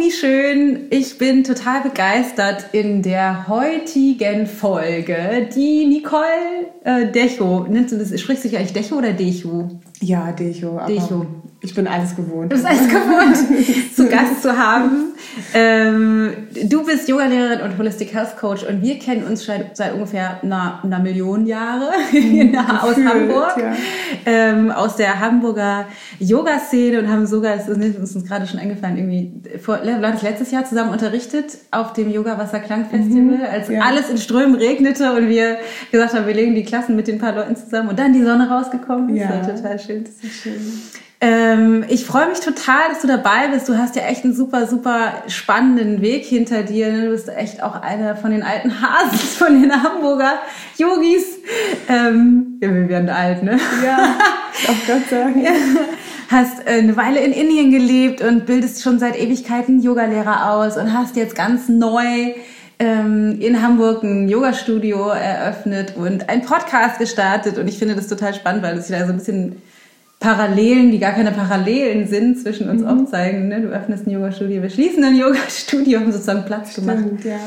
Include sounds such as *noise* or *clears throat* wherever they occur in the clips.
Wie schön. Ich bin total begeistert in der heutigen Folge. Die Nicole äh, Decho, nennst du das, sprichst du dich eigentlich Decho oder Decho? Ja, Decho. Decho. Ich bin alles gewohnt. Du bist alles gewohnt, *laughs* zu Gast zu haben. Ähm, du bist Yogalehrerin und Holistic Health Coach und wir kennen uns seit, seit ungefähr einer, einer Million Jahre aus Hamburg, ja. ähm, aus der Hamburger Yoga-Szene und haben sogar, das ist uns gerade schon eingefallen, irgendwie vor, letztes Jahr zusammen unterrichtet auf dem Yoga Wasser Klang Festival, mhm, als ja. alles in Strömen regnete und wir gesagt haben, wir legen die Klassen mit den paar Leuten zusammen und dann die Sonne rausgekommen ist. Ja. Das war total schön. Das ist schön. Ähm, ich freue mich total, dass du dabei bist. Du hast ja echt einen super, super spannenden Weg hinter dir. Ne? Du bist echt auch einer von den alten Hasen, *laughs* von den Hamburger Yogis. Ähm, ja, wir werden alt, ne? Ja, *laughs* auf Gott sagen. Ja. Hast äh, eine Weile in Indien gelebt und bildest schon seit Ewigkeiten Yogalehrer aus und hast jetzt ganz neu ähm, in Hamburg ein Yoga-Studio eröffnet und einen Podcast gestartet. Und ich finde das total spannend, weil es sich da so ein bisschen Parallelen, die gar keine Parallelen sind, zwischen uns mhm. aufzeigen. Ne? Du öffnest ein Yoga-Studio, wir schließen ein Yoga-Studio, haben sozusagen Platz Stimmt, gemacht. Ja.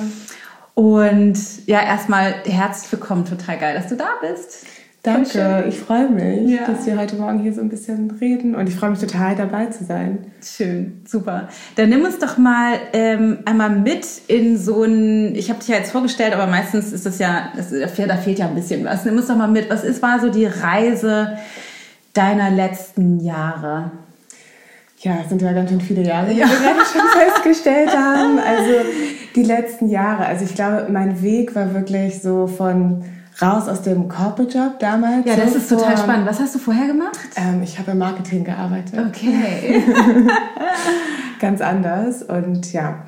Und ja, erstmal herzlich willkommen, total geil, dass du da bist. Danke, ich freue mich, ja. dass wir heute Morgen hier so ein bisschen reden und ich freue mich total dabei zu sein. Schön, super. Dann nimm uns doch mal ähm, einmal mit in so ein, ich habe dich ja jetzt vorgestellt, aber meistens ist das ja, das, da fehlt ja ein bisschen was. Nimm uns doch mal mit, was ist, war so die Reise deiner letzten Jahre? Ja, es sind ja ganz schön viele Jahre, wie ja. wir gerade schon *laughs* festgestellt haben. Also die letzten Jahre. Also ich glaube, mein Weg war wirklich so von raus aus dem Corporate Job damals. Ja, das ist vor, total spannend. Was hast du vorher gemacht? Ähm, ich habe im Marketing gearbeitet. Okay. *laughs* Ganz anders und ja,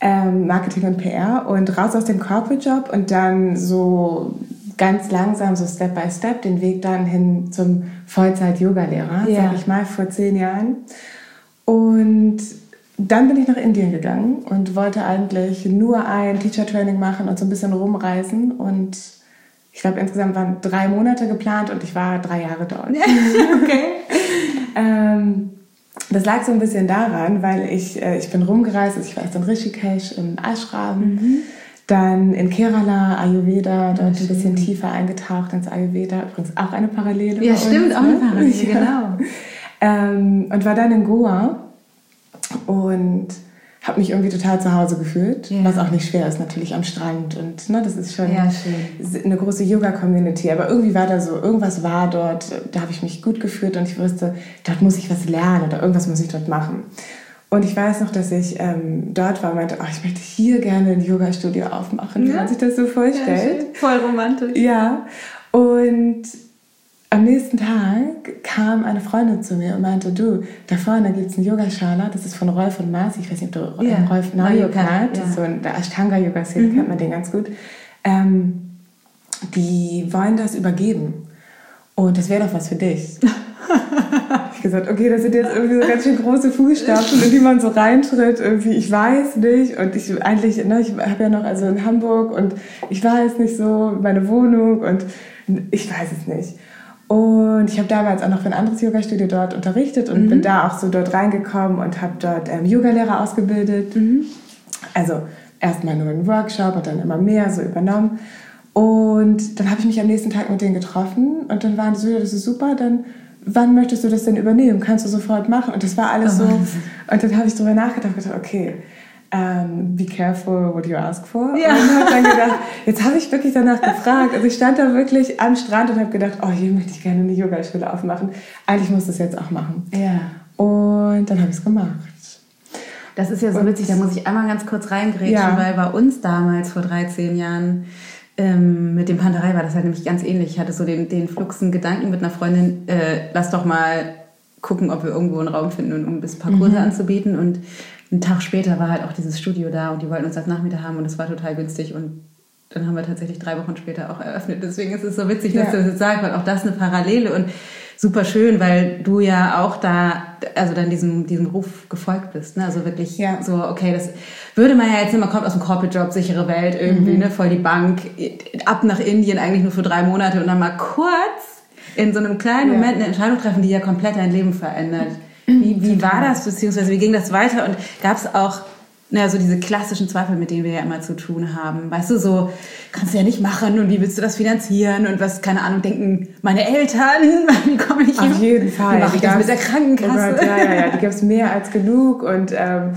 ähm, Marketing und PR und raus aus dem Corporate Job und dann so ganz langsam, so Step by Step, den Weg dann hin zum Vollzeit-Yoga-Lehrer, ja. sag ich mal, vor zehn Jahren. Und dann bin ich nach Indien gegangen und wollte eigentlich nur ein Teacher-Training machen und so ein bisschen rumreisen. Und ich glaube, insgesamt waren drei Monate geplant und ich war drei Jahre dort. *laughs* okay. ähm, das lag so ein bisschen daran, weil ich, äh, ich bin rumgereist, also ich war erst in Rishikesh im Ashram. Mhm dann in Kerala, Ayurveda, dort ein bisschen tiefer eingetaucht ins Ayurveda. Übrigens auch eine Parallele. Ja, stimmt, uns, auch eine ne? Parallele, *laughs* ja. genau. Ähm, und war dann in Goa und habe mich irgendwie total zu Hause gefühlt, ja. was auch nicht schwer ist, natürlich am Strand. Und ne, das ist schon ja, eine große Yoga-Community. Aber irgendwie war da so, irgendwas war dort, da habe ich mich gut gefühlt und ich wusste, dort muss ich was lernen oder irgendwas muss ich dort machen. Und ich weiß noch, dass ich ähm, dort war und meinte, oh, ich möchte hier gerne ein Yoga-Studio aufmachen, ja. wie man sich das so vorstellt. Ja, Voll romantisch. Ja. Und am nächsten Tag kam eine Freundin zu mir und meinte, du, da vorne gibt es ein Yogaschala, das ist von Rolf und Mars, ich weiß nicht, ob du ja. Rolf Nayo kennt, ja. so in der Ashtanga-Yoga-Szene mhm. kennt man den ganz gut. Ähm, die wollen das übergeben. Und das wäre doch was für dich. *laughs* ich gesagt, okay, das sind jetzt irgendwie so ganz schön große Fußstapfen, in die man so reintritt. Irgendwie, ich weiß nicht. Und ich eigentlich, ne, ich habe ja noch also in Hamburg und ich weiß nicht so, meine Wohnung und ich weiß es nicht. Und ich habe damals auch noch für ein anderes Yoga-Studio dort unterrichtet und mhm. bin da auch so dort reingekommen und habe dort ähm, Yogalehrer ausgebildet. Mhm. Also erstmal nur einen Workshop und dann immer mehr so übernommen. Und dann habe ich mich am nächsten Tag mit denen getroffen und dann waren die so, ja, das ist super, dann wann möchtest du das denn übernehmen? Kannst du sofort machen? Und das war alles oh, so. Und dann habe ich darüber nachgedacht und gedacht, okay, um, ähm, be careful what you ask for. Ja. Und habe dann gedacht, jetzt habe ich wirklich danach gefragt. Also ich stand da wirklich am Strand und habe gedacht, oh, hier möchte ich gerne eine Yoga-Schule aufmachen. Eigentlich muss ich das jetzt auch machen. Ja. Und dann habe ich es gemacht. Das ist ja so und, witzig, da muss ich einmal ganz kurz reingrätschen, ja. weil bei uns damals vor 13 Jahren ähm, mit dem Panterei war das halt nämlich ganz ähnlich. Ich hatte so den, den fluxen Gedanken mit einer Freundin, äh, lass doch mal gucken, ob wir irgendwo einen Raum finden, um ein paar Kurse mhm. anzubieten. Und einen Tag später war halt auch dieses Studio da und die wollten uns als Nachmieter haben und es war total günstig und dann haben wir tatsächlich drei Wochen später auch eröffnet. Deswegen ist es so witzig, dass ja. du das jetzt sagst, weil auch das eine Parallele und super schön, weil du ja auch da, also dann diesem, diesem Ruf gefolgt bist. Ne? Also wirklich ja. so, okay, das würde man ja jetzt immer, kommt aus dem Corporate-Job, sichere Welt irgendwie, mhm. ne? voll die Bank, ab nach Indien eigentlich nur für drei Monate und dann mal kurz in so einem kleinen Moment eine Entscheidung treffen, die ja komplett dein Leben verändert. Wie, wie war das, beziehungsweise wie ging das weiter und gab es auch naja, so diese klassischen Zweifel, mit denen wir ja immer zu tun haben. Weißt du, so, kannst du ja nicht machen und wie willst du das finanzieren und was, keine Ahnung, denken meine Eltern, *laughs* wie komme ich Auf jeden Fall. Wie mache ich das mit der Krankenkasse? Gott, ja, ja, ja, die gibt es mehr *laughs* als genug und ähm,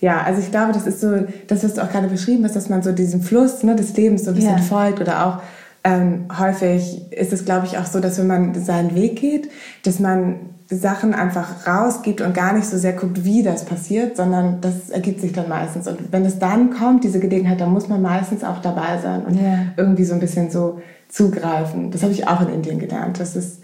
ja, also ich glaube, das ist so, das, was du auch gerade beschrieben hast, dass man so diesem Fluss ne, des Lebens so ein bisschen ja. folgt oder auch ähm, häufig ist es, glaube ich, auch so, dass wenn man seinen Weg geht, dass man Sachen einfach rausgibt und gar nicht so sehr guckt, wie das passiert, sondern das ergibt sich dann meistens. Und wenn es dann kommt, diese Gelegenheit, dann muss man meistens auch dabei sein und yeah. irgendwie so ein bisschen so zugreifen. Das habe ich auch in Indien gelernt. Das ist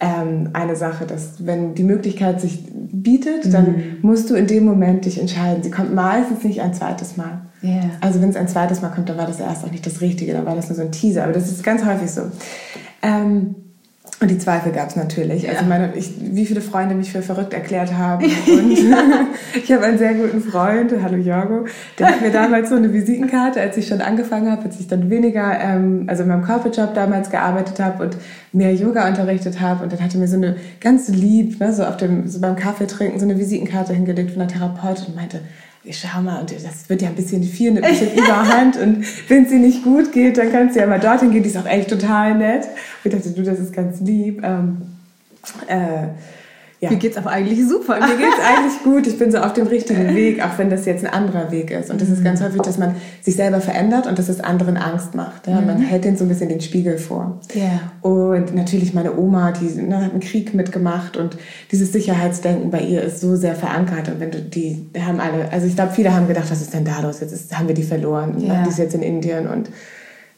ähm, eine Sache, dass wenn die Möglichkeit sich bietet, mhm. dann musst du in dem Moment dich entscheiden. Sie kommt meistens nicht ein zweites Mal. Yeah. Also wenn es ein zweites Mal kommt, dann war das erst auch nicht das Richtige, dann war das nur so ein Teaser. Aber das ist ganz häufig so. Ähm, und die Zweifel gab es natürlich. Also ja. Also meine, ich, wie viele Freunde mich für verrückt erklärt haben. *laughs* Und *laughs* ich habe einen sehr guten Freund, hallo Jorgo, der hat mir damals so eine Visitenkarte, als ich schon angefangen habe, als ich dann weniger, ähm, also in meinem Corporate Job damals gearbeitet habe und mehr Yoga unterrichtet habe. Und dann hatte mir so eine ganz lieb, ne, so auf dem, so beim Kaffee trinken, so eine Visitenkarte hingelegt von einer Therapeutin und meinte, ich schau mal, und das wird ja ein bisschen viel, ein bisschen *laughs* Überhand. Und wenn es dir nicht gut geht, dann kannst du ja mal dorthin gehen. Die ist auch echt total nett. Ich dachte, du, das ist ganz lieb. Ähm, äh, ja. Mir geht's aber eigentlich super. Mir geht's *laughs* eigentlich gut. Ich bin so auf dem richtigen Weg, auch wenn das jetzt ein anderer Weg ist. Und das ist ganz häufig, dass man sich selber verändert und dass es anderen Angst macht. Ja? Man mhm. hält denen so ein bisschen den Spiegel vor. Ja. Und natürlich meine Oma, die ne, hat einen Krieg mitgemacht und dieses Sicherheitsdenken bei ihr ist so sehr verankert. Und wenn du die, die haben alle, also ich glaube, viele haben gedacht, was ist denn da los? Jetzt ist, haben wir die verloren. Ja. Die ist jetzt in Indien und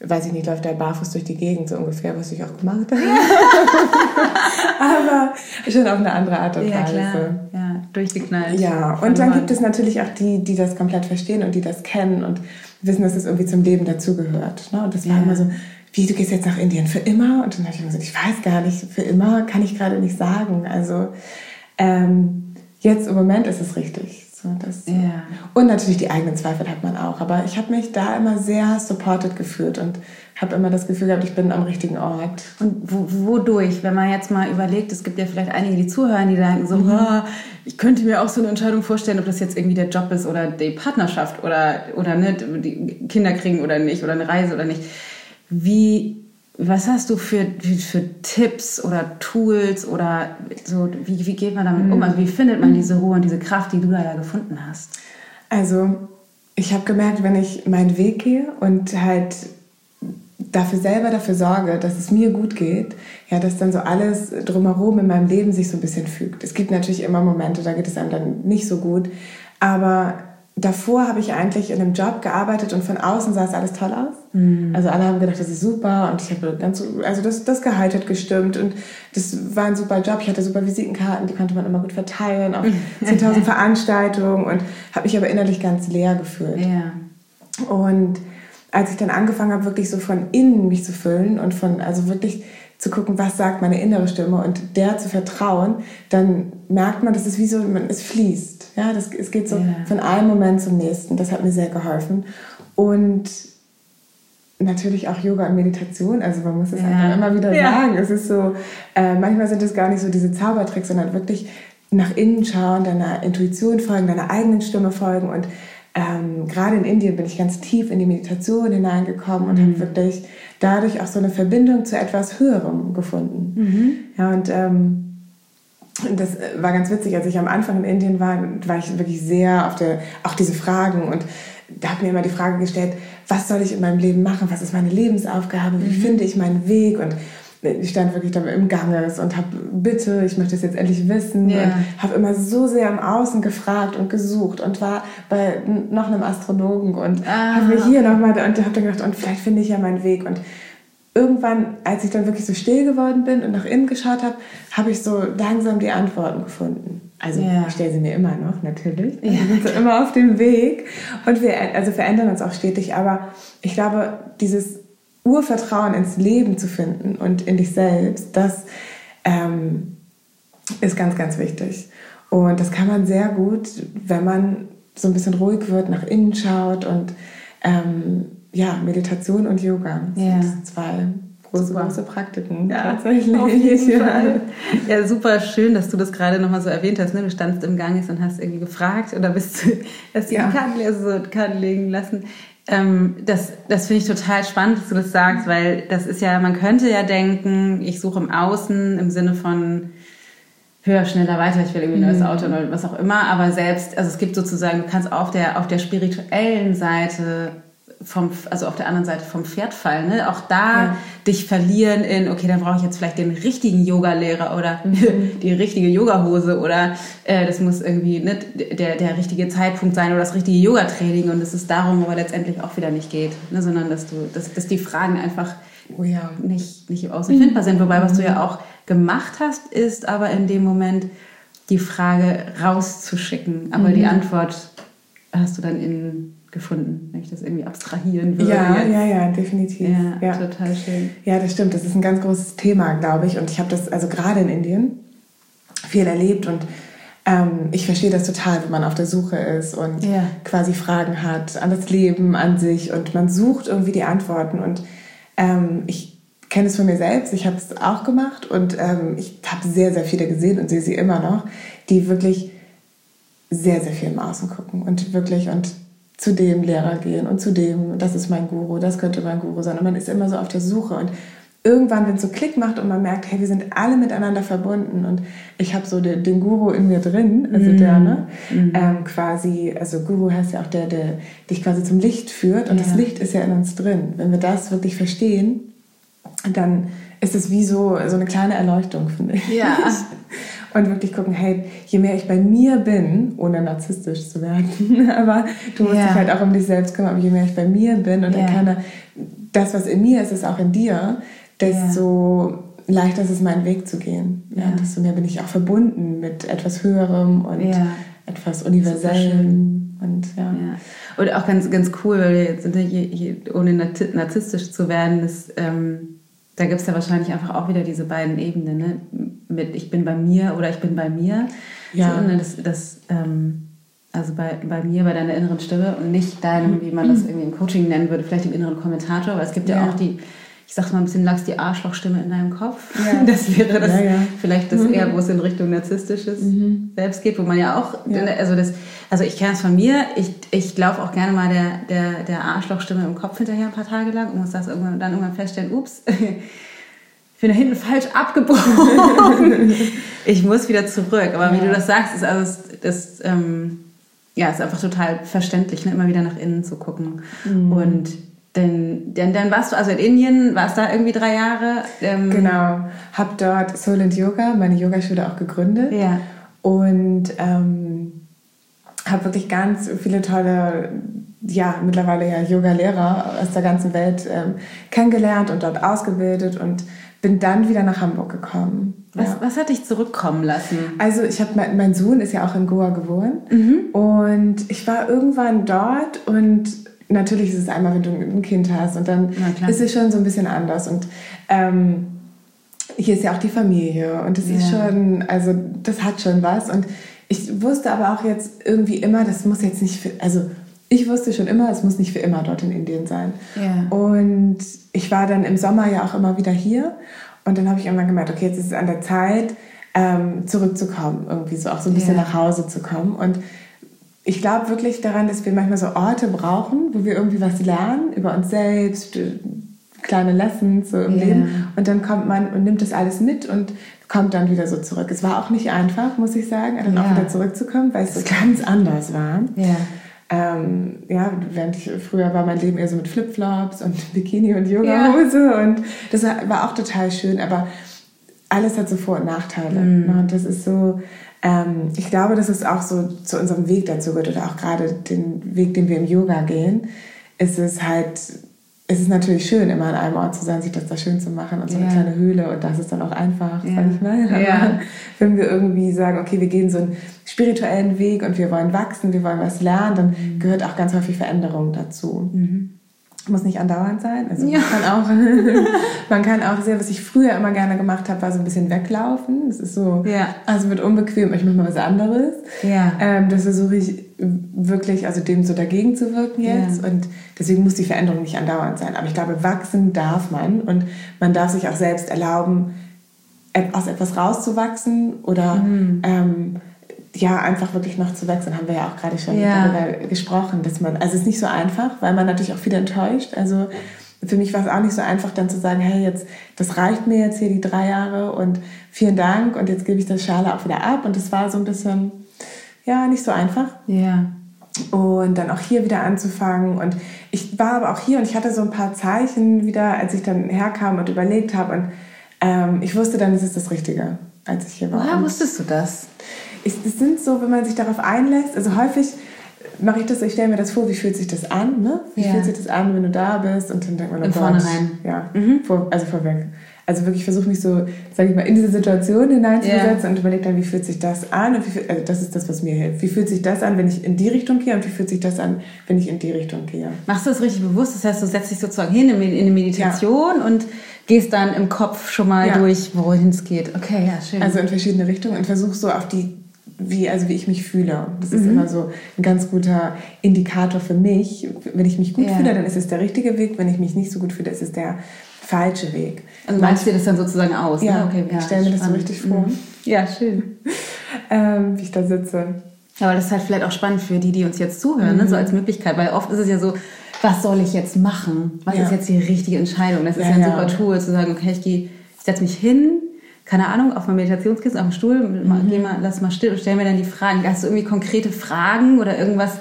weiß ich nicht, läuft der barfuß durch die Gegend so ungefähr, was ich auch gemacht habe. *laughs* Aber schon auf eine andere Art und Weise. Ja, klar. Ja, durchgeknallt. Ja, und dann gibt es natürlich auch die, die das komplett verstehen und die das kennen und wissen, dass es irgendwie zum Leben dazugehört. Ne? Und das war ja. immer so, wie, du gehst jetzt nach Indien für immer? Und dann habe ich immer gesagt, ich weiß gar nicht, für immer kann ich gerade nicht sagen. Also ähm, jetzt im Moment ist es richtig. So, das, ja. Und natürlich die eigenen Zweifel hat man auch. Aber ich habe mich da immer sehr supported gefühlt und habe immer das Gefühl gehabt, ich bin am richtigen Ort. Und wodurch? Wenn man jetzt mal überlegt, es gibt ja vielleicht einige, die zuhören, die denken so, mhm. oh, ich könnte mir auch so eine Entscheidung vorstellen, ob das jetzt irgendwie der Job ist oder die Partnerschaft oder, oder ne, die Kinder kriegen oder nicht oder eine Reise oder nicht. Wie was hast du für, für Tipps oder Tools oder so, wie, wie geht man damit um? Also wie findet man diese Ruhe und diese Kraft, die du da ja gefunden hast? Also ich habe gemerkt, wenn ich meinen Weg gehe und halt dafür selber dafür sorge, dass es mir gut geht, ja, dass dann so alles drumherum in meinem Leben sich so ein bisschen fügt. Es gibt natürlich immer Momente, da geht es einem dann nicht so gut, aber davor habe ich eigentlich in einem Job gearbeitet und von außen sah es alles toll aus. Mhm. Also alle haben gedacht, das ist super und ich habe ganz, also das, das Gehalt hat gestimmt und das war ein super Job. Ich hatte super Visitenkarten, die konnte man immer gut verteilen auf *laughs* 10.000 Veranstaltungen und habe mich aber innerlich ganz leer gefühlt. Ja. Und als ich dann angefangen habe, wirklich so von innen mich zu füllen und von, also wirklich zu gucken, was sagt meine innere Stimme und der zu vertrauen, dann merkt man, dass es wie so, man, es fließt. Ja, das, es geht so yeah. von einem Moment zum nächsten. Das hat mir sehr geholfen. Und natürlich auch Yoga und Meditation. Also man muss es ja. einfach immer wieder ja. sagen. Es ist so, äh, manchmal sind es gar nicht so diese Zaubertricks, sondern wirklich nach innen schauen, deiner Intuition folgen, deiner eigenen Stimme folgen. Und ähm, gerade in Indien bin ich ganz tief in die Meditation hineingekommen und mhm. habe wirklich dadurch auch so eine Verbindung zu etwas Höherem gefunden. Mhm. Ja, und ähm, das war ganz witzig, als ich am Anfang in Indien war, war ich wirklich sehr auf der, auch diese Fragen und da habe mir immer die Frage gestellt, was soll ich in meinem Leben machen? Was ist meine Lebensaufgabe? Wie mhm. finde ich meinen Weg? Und ich stand wirklich da im Ganges und habe, bitte, ich möchte es jetzt endlich wissen. Yeah. Und habe immer so sehr im Außen gefragt und gesucht und war bei noch einem Astrologen und ah, habe mir hier okay. nochmal, und habe dann gedacht, und vielleicht finde ich ja meinen Weg. Und irgendwann, als ich dann wirklich so still geworden bin und nach innen geschaut habe, habe ich so langsam die Antworten gefunden. Also ja. ich stelle sie mir immer noch, natürlich. Ja. Wir sind so immer auf dem Weg und wir also verändern uns auch stetig. Aber ich glaube, dieses Urvertrauen ins Leben zu finden und in dich selbst, das ähm, ist ganz, ganz wichtig. Und das kann man sehr gut, wenn man so ein bisschen ruhig wird, nach innen schaut und ähm, ja, Meditation und Yoga ja. sind zwei große, große Praktiken ja, tatsächlich. Auf jeden ja. *laughs* Fall. Ja, super schön, dass du das gerade nochmal so erwähnt hast. Ne? Du standst im Ganges und hast irgendwie gefragt oder bist du, hast die ja. Karten, also Karten legen lassen. Ähm, das das finde ich total spannend, dass du das sagst, weil das ist ja, man könnte ja denken, ich suche im Außen im Sinne von höher, schneller, weiter, ich will irgendwie ein neues mhm. Auto oder was auch immer, aber selbst, also es gibt sozusagen, du kannst auf der, auf der spirituellen Seite vom, also auf der anderen Seite vom Pferd fallen. Ne? Auch da ja. dich verlieren in, okay, dann brauche ich jetzt vielleicht den richtigen Yoga-Lehrer oder mhm. *laughs* die richtige Yogahose oder äh, das muss irgendwie ne, der, der richtige Zeitpunkt sein oder das richtige Yoga-Training und es ist darum aber letztendlich auch wieder nicht geht, ne? sondern dass du, dass, dass die Fragen einfach oh ja. nicht, nicht im Außen findbar sind. Wobei, was du ja auch gemacht hast, ist aber in dem Moment die Frage rauszuschicken, aber mhm. die Antwort hast du dann in gefunden, wenn ich das irgendwie abstrahieren würde. Ja, jetzt. ja, ja, definitiv. Ja, ja, total schön. Ja, das stimmt. Das ist ein ganz großes Thema, glaube ich. Und ich habe das also gerade in Indien viel erlebt und ähm, ich verstehe das total, wenn man auf der Suche ist und ja. quasi Fragen hat an das Leben, an sich und man sucht irgendwie die Antworten. Und ähm, ich kenne es von mir selbst, ich habe es auch gemacht und ähm, ich habe sehr, sehr viele gesehen und sehe sie immer noch, die wirklich sehr, sehr viel im Außen gucken und wirklich und zu dem Lehrer gehen und zu dem, das ist mein Guru, das könnte mein Guru sein. Und man ist immer so auf der Suche. Und irgendwann, wenn es so Klick macht und man merkt, hey, wir sind alle miteinander verbunden und ich habe so den, den, Guru in mir drin, also mm. der, ne, mm. ähm, quasi, also Guru heißt ja auch der, der dich quasi zum Licht führt und ja. das Licht ist ja in uns drin. Wenn wir das wirklich verstehen, dann ist es wie so, so eine kleine Erleuchtung, finde ich. Ja. *laughs* Und wirklich gucken, hey, je mehr ich bei mir bin, ohne narzisstisch zu werden, *laughs* aber du musst ja. dich halt auch um dich selbst kümmern, aber je mehr ich bei mir bin und ja. erkenne, das, was in mir ist, ist auch in dir, desto ja. leichter ist es, meinen Weg zu gehen. Ja, Desto mehr bin ich auch verbunden mit etwas Höherem und etwas Universellem. Und, ja. Und auch ganz, ganz cool, weil jetzt, ohne narzisstisch zu werden, ist, ähm, da gibt es ja wahrscheinlich einfach auch wieder diese beiden Ebenen, ne? Mit ich bin bei mir oder ich bin bei mir. Ja. So, ne? das, das, ähm, also bei, bei mir, bei deiner inneren Stimme und nicht deinem, wie man das irgendwie im Coaching nennen würde, vielleicht dem inneren Kommentator, weil es gibt ja, ja auch die, ich sag's mal ein bisschen lax, die Arschlochstimme in deinem Kopf. Ja. *laughs* Das wäre das, ja, vielleicht das mhm. eher, wo es in Richtung narzisstisches mhm. Selbst geht, wo man ja auch, also das, also ich kenne es von mir, ich, ich laufe auch gerne mal der, der, der Arschlochstimme im Kopf hinterher ein paar Tage lang und muss das irgendwann, dann irgendwann feststellen, ups, *laughs* bin da hinten falsch abgebrochen. *laughs* ich muss wieder zurück. Aber wie du das sagst, ist also das, das ähm, ja, ist einfach total verständlich, ne? immer wieder nach innen zu gucken. Mhm. Und denn, denn dann warst du also in Indien, warst da irgendwie drei Jahre. Ähm genau, habe dort Soul and Yoga, meine Yogaschule auch gegründet. Ja. Und ähm, habe wirklich ganz viele tolle, ja, mittlerweile ja Yoga-Lehrer aus der ganzen Welt ähm, kennengelernt und dort ausgebildet und bin dann wieder nach Hamburg gekommen. Was, ja. was hat dich zurückkommen lassen? Also ich habe mein, mein, Sohn ist ja auch in Goa geboren mhm. und ich war irgendwann dort und natürlich ist es einmal, wenn du ein Kind hast und dann ist es schon so ein bisschen anders und ähm, hier ist ja auch die Familie und es ja. ist schon, also das hat schon was und ich wusste aber auch jetzt irgendwie immer, das muss jetzt nicht, also ich wusste schon immer, es muss nicht für immer dort in Indien sein. Ja. Und ich war dann im Sommer ja auch immer wieder hier und dann habe ich irgendwann gemerkt, okay, jetzt ist es an der Zeit, ähm, zurückzukommen, irgendwie so auch so ein bisschen ja. nach Hause zu kommen und ich glaube wirklich daran, dass wir manchmal so Orte brauchen, wo wir irgendwie was lernen über uns selbst, kleine Lessons so im yeah. Leben. Und dann kommt man und nimmt das alles mit und kommt dann wieder so zurück. Es war auch nicht einfach, muss ich sagen, dann yeah. auch wieder zurückzukommen, weil es so ganz anders war. Yeah. Ähm, ja, während ich, früher war mein Leben eher so mit Flipflops und *laughs* Bikini und Yogahose yeah. und das war auch total schön, aber alles hat so Vor- und Nachteile. Mm. Und das ist so, ähm, ich glaube, dass es auch so zu unserem Weg dazu wird oder auch gerade den Weg, den wir im Yoga gehen, ist es halt es ist natürlich schön, immer an einem Ort zu sein, sich das da schön zu machen und so eine kleine Höhle und das ist dann auch einfach, ja. sag ich mal. Ja. Wenn wir irgendwie sagen, okay, wir gehen so einen spirituellen Weg und wir wollen wachsen, wir wollen was lernen, dann mhm. gehört auch ganz häufig Veränderung dazu. Mhm. Muss nicht andauernd sein. Also ja. man kann auch, *laughs* man kann auch sehr, was ich früher immer gerne gemacht habe, war so ein bisschen weglaufen. Das ist so, ja. also wird unbequem, ich mache mal was anderes. Ja. Ähm, das versuche ich wirklich, also dem so dagegen zu wirken jetzt. Ja. Und deswegen muss die Veränderung nicht andauernd sein. Aber ich glaube, wachsen darf man und man darf sich auch selbst erlauben, aus etwas rauszuwachsen oder mhm. ähm, ja, einfach wirklich noch zu wechseln, haben wir ja auch gerade schon ja. darüber gesprochen, dass man, also es ist nicht so einfach, weil man natürlich auch viel enttäuscht. Also für mich war es auch nicht so einfach, dann zu sagen, hey, jetzt, das reicht mir jetzt hier die drei Jahre und vielen Dank und jetzt gebe ich das Schale auch wieder ab. Und das war so ein bisschen, ja, nicht so einfach. Ja. Und dann auch hier wieder anzufangen. Und ich war aber auch hier und ich hatte so ein paar Zeichen wieder, als ich dann herkam und überlegt habe. Und ähm, ich wusste dann, es ist das Richtige, als ich hier war. Woher wusstest du das? Es sind so, wenn man sich darauf einlässt, also häufig mache ich das so, ich stelle mir das vor, wie fühlt sich das an, ne? Wie ja. fühlt sich das an, wenn du da bist und dann denkt man, oh Im Vornherein. Ja, mhm. vor, also vorweg. Also wirklich versuche mich so, sage ich mal, in diese Situation hineinzusetzen yeah. und überlege dann, wie fühlt sich das an und wie, also das ist das, was mir hilft. Wie fühlt sich das an, wenn ich in die Richtung gehe und wie fühlt sich das an, wenn ich in die Richtung gehe. Machst du das richtig bewusst? Das heißt, du setzt dich sozusagen hin in eine Meditation ja. und gehst dann im Kopf schon mal ja. durch, wohin es geht. Okay, ja, schön. Also in verschiedene Richtungen und versuchst so auf die wie, also wie ich mich fühle. Das mhm. ist immer so ein ganz guter Indikator für mich. Wenn ich mich gut ja. fühle, dann ist es der richtige Weg. Wenn ich mich nicht so gut fühle, ist es der falsche Weg. Also meinst du dir das dann sozusagen aus? Ja, ne? okay, ja ich stelle mir das so richtig vor. Mhm. Ja, schön. ähm, wie ich da sitze. Ja, aber das ist halt vielleicht auch spannend für die, die uns jetzt zuhören, mhm. ne? so als Möglichkeit, weil oft ist es ja so, was soll ich jetzt machen? Was ja. ist jetzt die richtige Entscheidung? Das ist ja, ja ein super Tool, zu sagen, okay, ich gehe, ich setze mich hin, keine Ahnung, auf meinem Meditationskissen, auf dem Stuhl, mhm. geh mal, lass mal still und stell mir dann die Fragen. Hast du irgendwie konkrete Fragen oder irgendwas,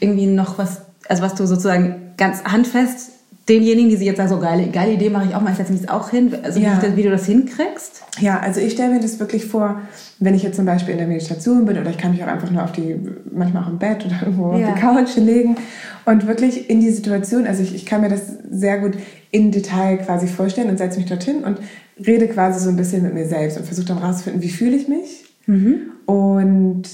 irgendwie noch was, also was du sozusagen ganz handfest denjenigen, die sich jetzt sagen, so geile, geile Idee mache ich auch mal, ich setze mich auch hin, also ja. wie, du das hinkriegst? Ja, also ich stelle mir das wirklich vor, wenn ich jetzt zum Beispiel in der Meditation bin oder ich kann mich auch einfach nur auf die, manchmal auch im Bett oder irgendwo ja. auf die Couch legen und wirklich in die Situation, also ich, ich kann mir das sehr gut in Detail quasi vorstellen und setze mich dorthin und rede quasi so ein bisschen mit mir selbst und versuche dann rauszufinden, wie fühle ich mich mhm. und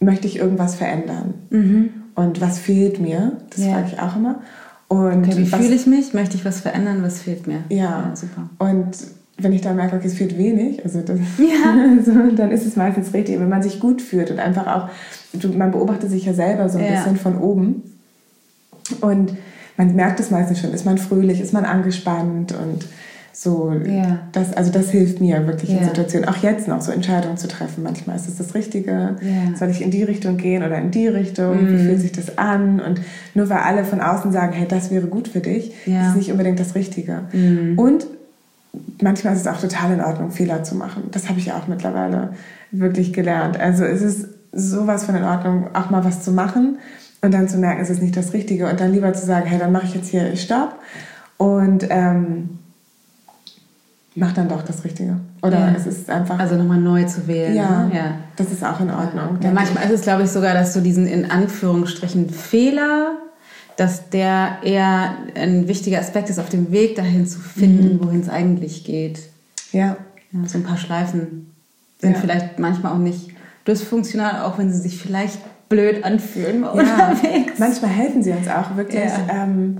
möchte ich irgendwas verändern mhm. und was fehlt mir, das ja. frage ich auch immer. Und okay, wie fühle ich mich, möchte ich was verändern, was fehlt mir? Ja, ja super. Und wenn ich dann merke, okay, es fehlt wenig, also, das, *laughs* ja. *laughs* so, dann ist es meistens richtig. Wenn man sich gut fühlt und einfach auch, man beobachtet sich ja selber so ein ja. bisschen von oben und man merkt es meistens schon, ist man fröhlich, ist man angespannt und so, ja. das, also das hilft mir wirklich ja. in Situationen, auch jetzt noch so Entscheidungen zu treffen. Manchmal ist es das Richtige. Ja. Soll ich in die Richtung gehen oder in die Richtung? Mhm. Wie fühlt sich das an? Und nur weil alle von außen sagen, hey, das wäre gut für dich, ist es nicht unbedingt das Richtige. Mhm. Und manchmal ist es auch total in Ordnung, Fehler zu machen. Das habe ich auch mittlerweile wirklich gelernt. Also es ist sowas von in Ordnung, auch mal was zu machen und dann zu merken, es ist nicht das Richtige und dann lieber zu sagen, hey, dann mache ich jetzt hier Stopp und ähm, mach dann doch das Richtige. Oder ja. es ist einfach. Also nochmal neu zu wählen. Ja, ne? ja. das ist auch in Ordnung. Ja, manchmal ist es, glaube ich, sogar, dass du diesen in Anführungsstrichen Fehler, dass der eher ein wichtiger Aspekt ist, auf dem Weg dahin zu finden, mhm. wohin es eigentlich geht. Ja. ja. So ein paar Schleifen sind vielleicht manchmal auch nicht dysfunktional, auch wenn sie sich vielleicht blöd anfühlen unterwegs. *laughs* Manchmal helfen sie uns auch wirklich. Ähm,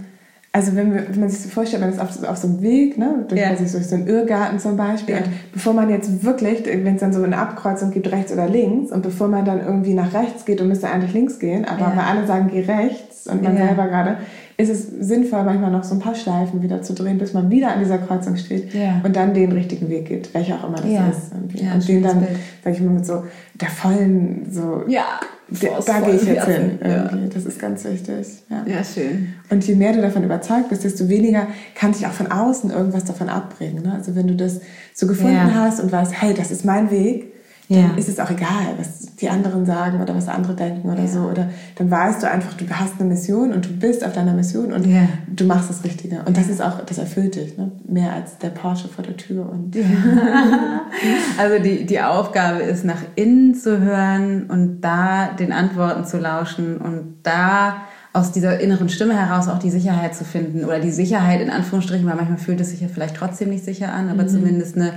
also wenn, wir, wenn man sich so vorstellt, man ist auf, auf so einem Weg, ne, durch, ja. durch so einen Irrgarten zum Beispiel, ja. und bevor man jetzt wirklich, wenn es dann so eine Abkreuzung gibt, rechts oder links, und bevor man dann irgendwie nach rechts geht und müsste eigentlich links gehen, aber ja. weil alle sagen, geh rechts, und man selber gerade, ist es sinnvoll, manchmal noch so ein paar Schleifen wieder zu drehen, bis man wieder an dieser Kreuzung steht und dann den richtigen Weg geht, welcher auch immer das ist. Irgendwie. und den dann, sag ich mal, mit so der vollen, so ja da gehe ich jetzt hin. Ja. Das ist ganz wichtig. Ja. ja, schön. Und je mehr du davon überzeugt bist, desto weniger kann dich auch von außen irgendwas davon abbringen. Ne? Also wenn du das so gefunden ja. hast und weißt, hey, das ist mein Weg, ja. ist es auch egal, was die anderen sagen oder was andere denken oder ja. so. Oder dann weißt du einfach, du hast eine Mission und du bist auf deiner Mission und ja. du machst das Richtige. Und das ist auch, das erfüllt dich, ne? mehr als der Porsche vor der Tür. Und *laughs* also die, die Aufgabe ist, nach innen zu hören und da den Antworten zu lauschen und da aus dieser inneren Stimme heraus auch die Sicherheit zu finden oder die Sicherheit in Anführungsstrichen, weil manchmal fühlt es sich ja vielleicht trotzdem nicht sicher an, aber mhm. zumindest eine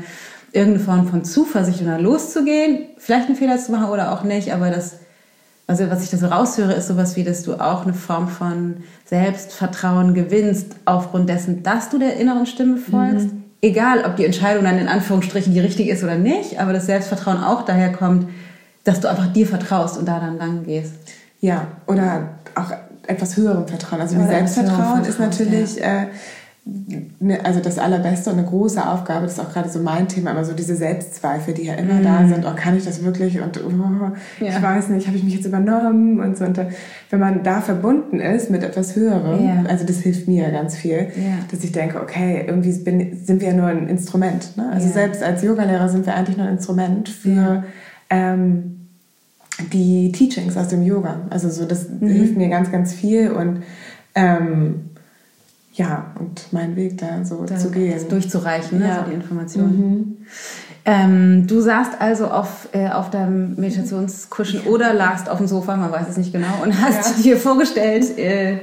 irgendeine Form von Zuversicht und dann loszugehen, vielleicht einen Fehler zu machen oder auch nicht, aber das, also was ich da so raushöre, ist sowas wie, dass du auch eine Form von Selbstvertrauen gewinnst aufgrund dessen, dass du der inneren Stimme folgst. Mhm. Egal, ob die Entscheidung dann in Anführungsstrichen die richtige ist oder nicht, aber das Selbstvertrauen auch daher kommt, dass du einfach dir vertraust und da dann lang gehst. Ja, oder auch etwas höherem Vertrauen. Also Selbstvertrauen ist natürlich ja. äh, also das Allerbeste und eine große Aufgabe, das ist auch gerade so mein Thema, immer so diese Selbstzweifel, die ja immer mm. da sind, oh, kann ich das wirklich und oh, ja. ich weiß nicht, habe ich mich jetzt übernommen und so. Und wenn man da verbunden ist mit etwas Höherem, ja. also das hilft mir ganz viel, ja. dass ich denke, okay, irgendwie bin, sind wir nur ein Instrument. Ne? Also selbst als Yogalehrer sind wir eigentlich nur ein Instrument für ähm, die Teachings aus dem Yoga. Also so, das mhm. hilft mir ganz, ganz viel und ähm, ja, und meinen Weg da so da zu gehen. Durchzureichen, ne? ja. also die Informationen. Mhm. Ähm, du saßt also auf, äh, auf deinem Meditationskuschen oder lagst auf dem Sofa, man weiß es nicht genau, und hast ja. dir vorgestellt, äh,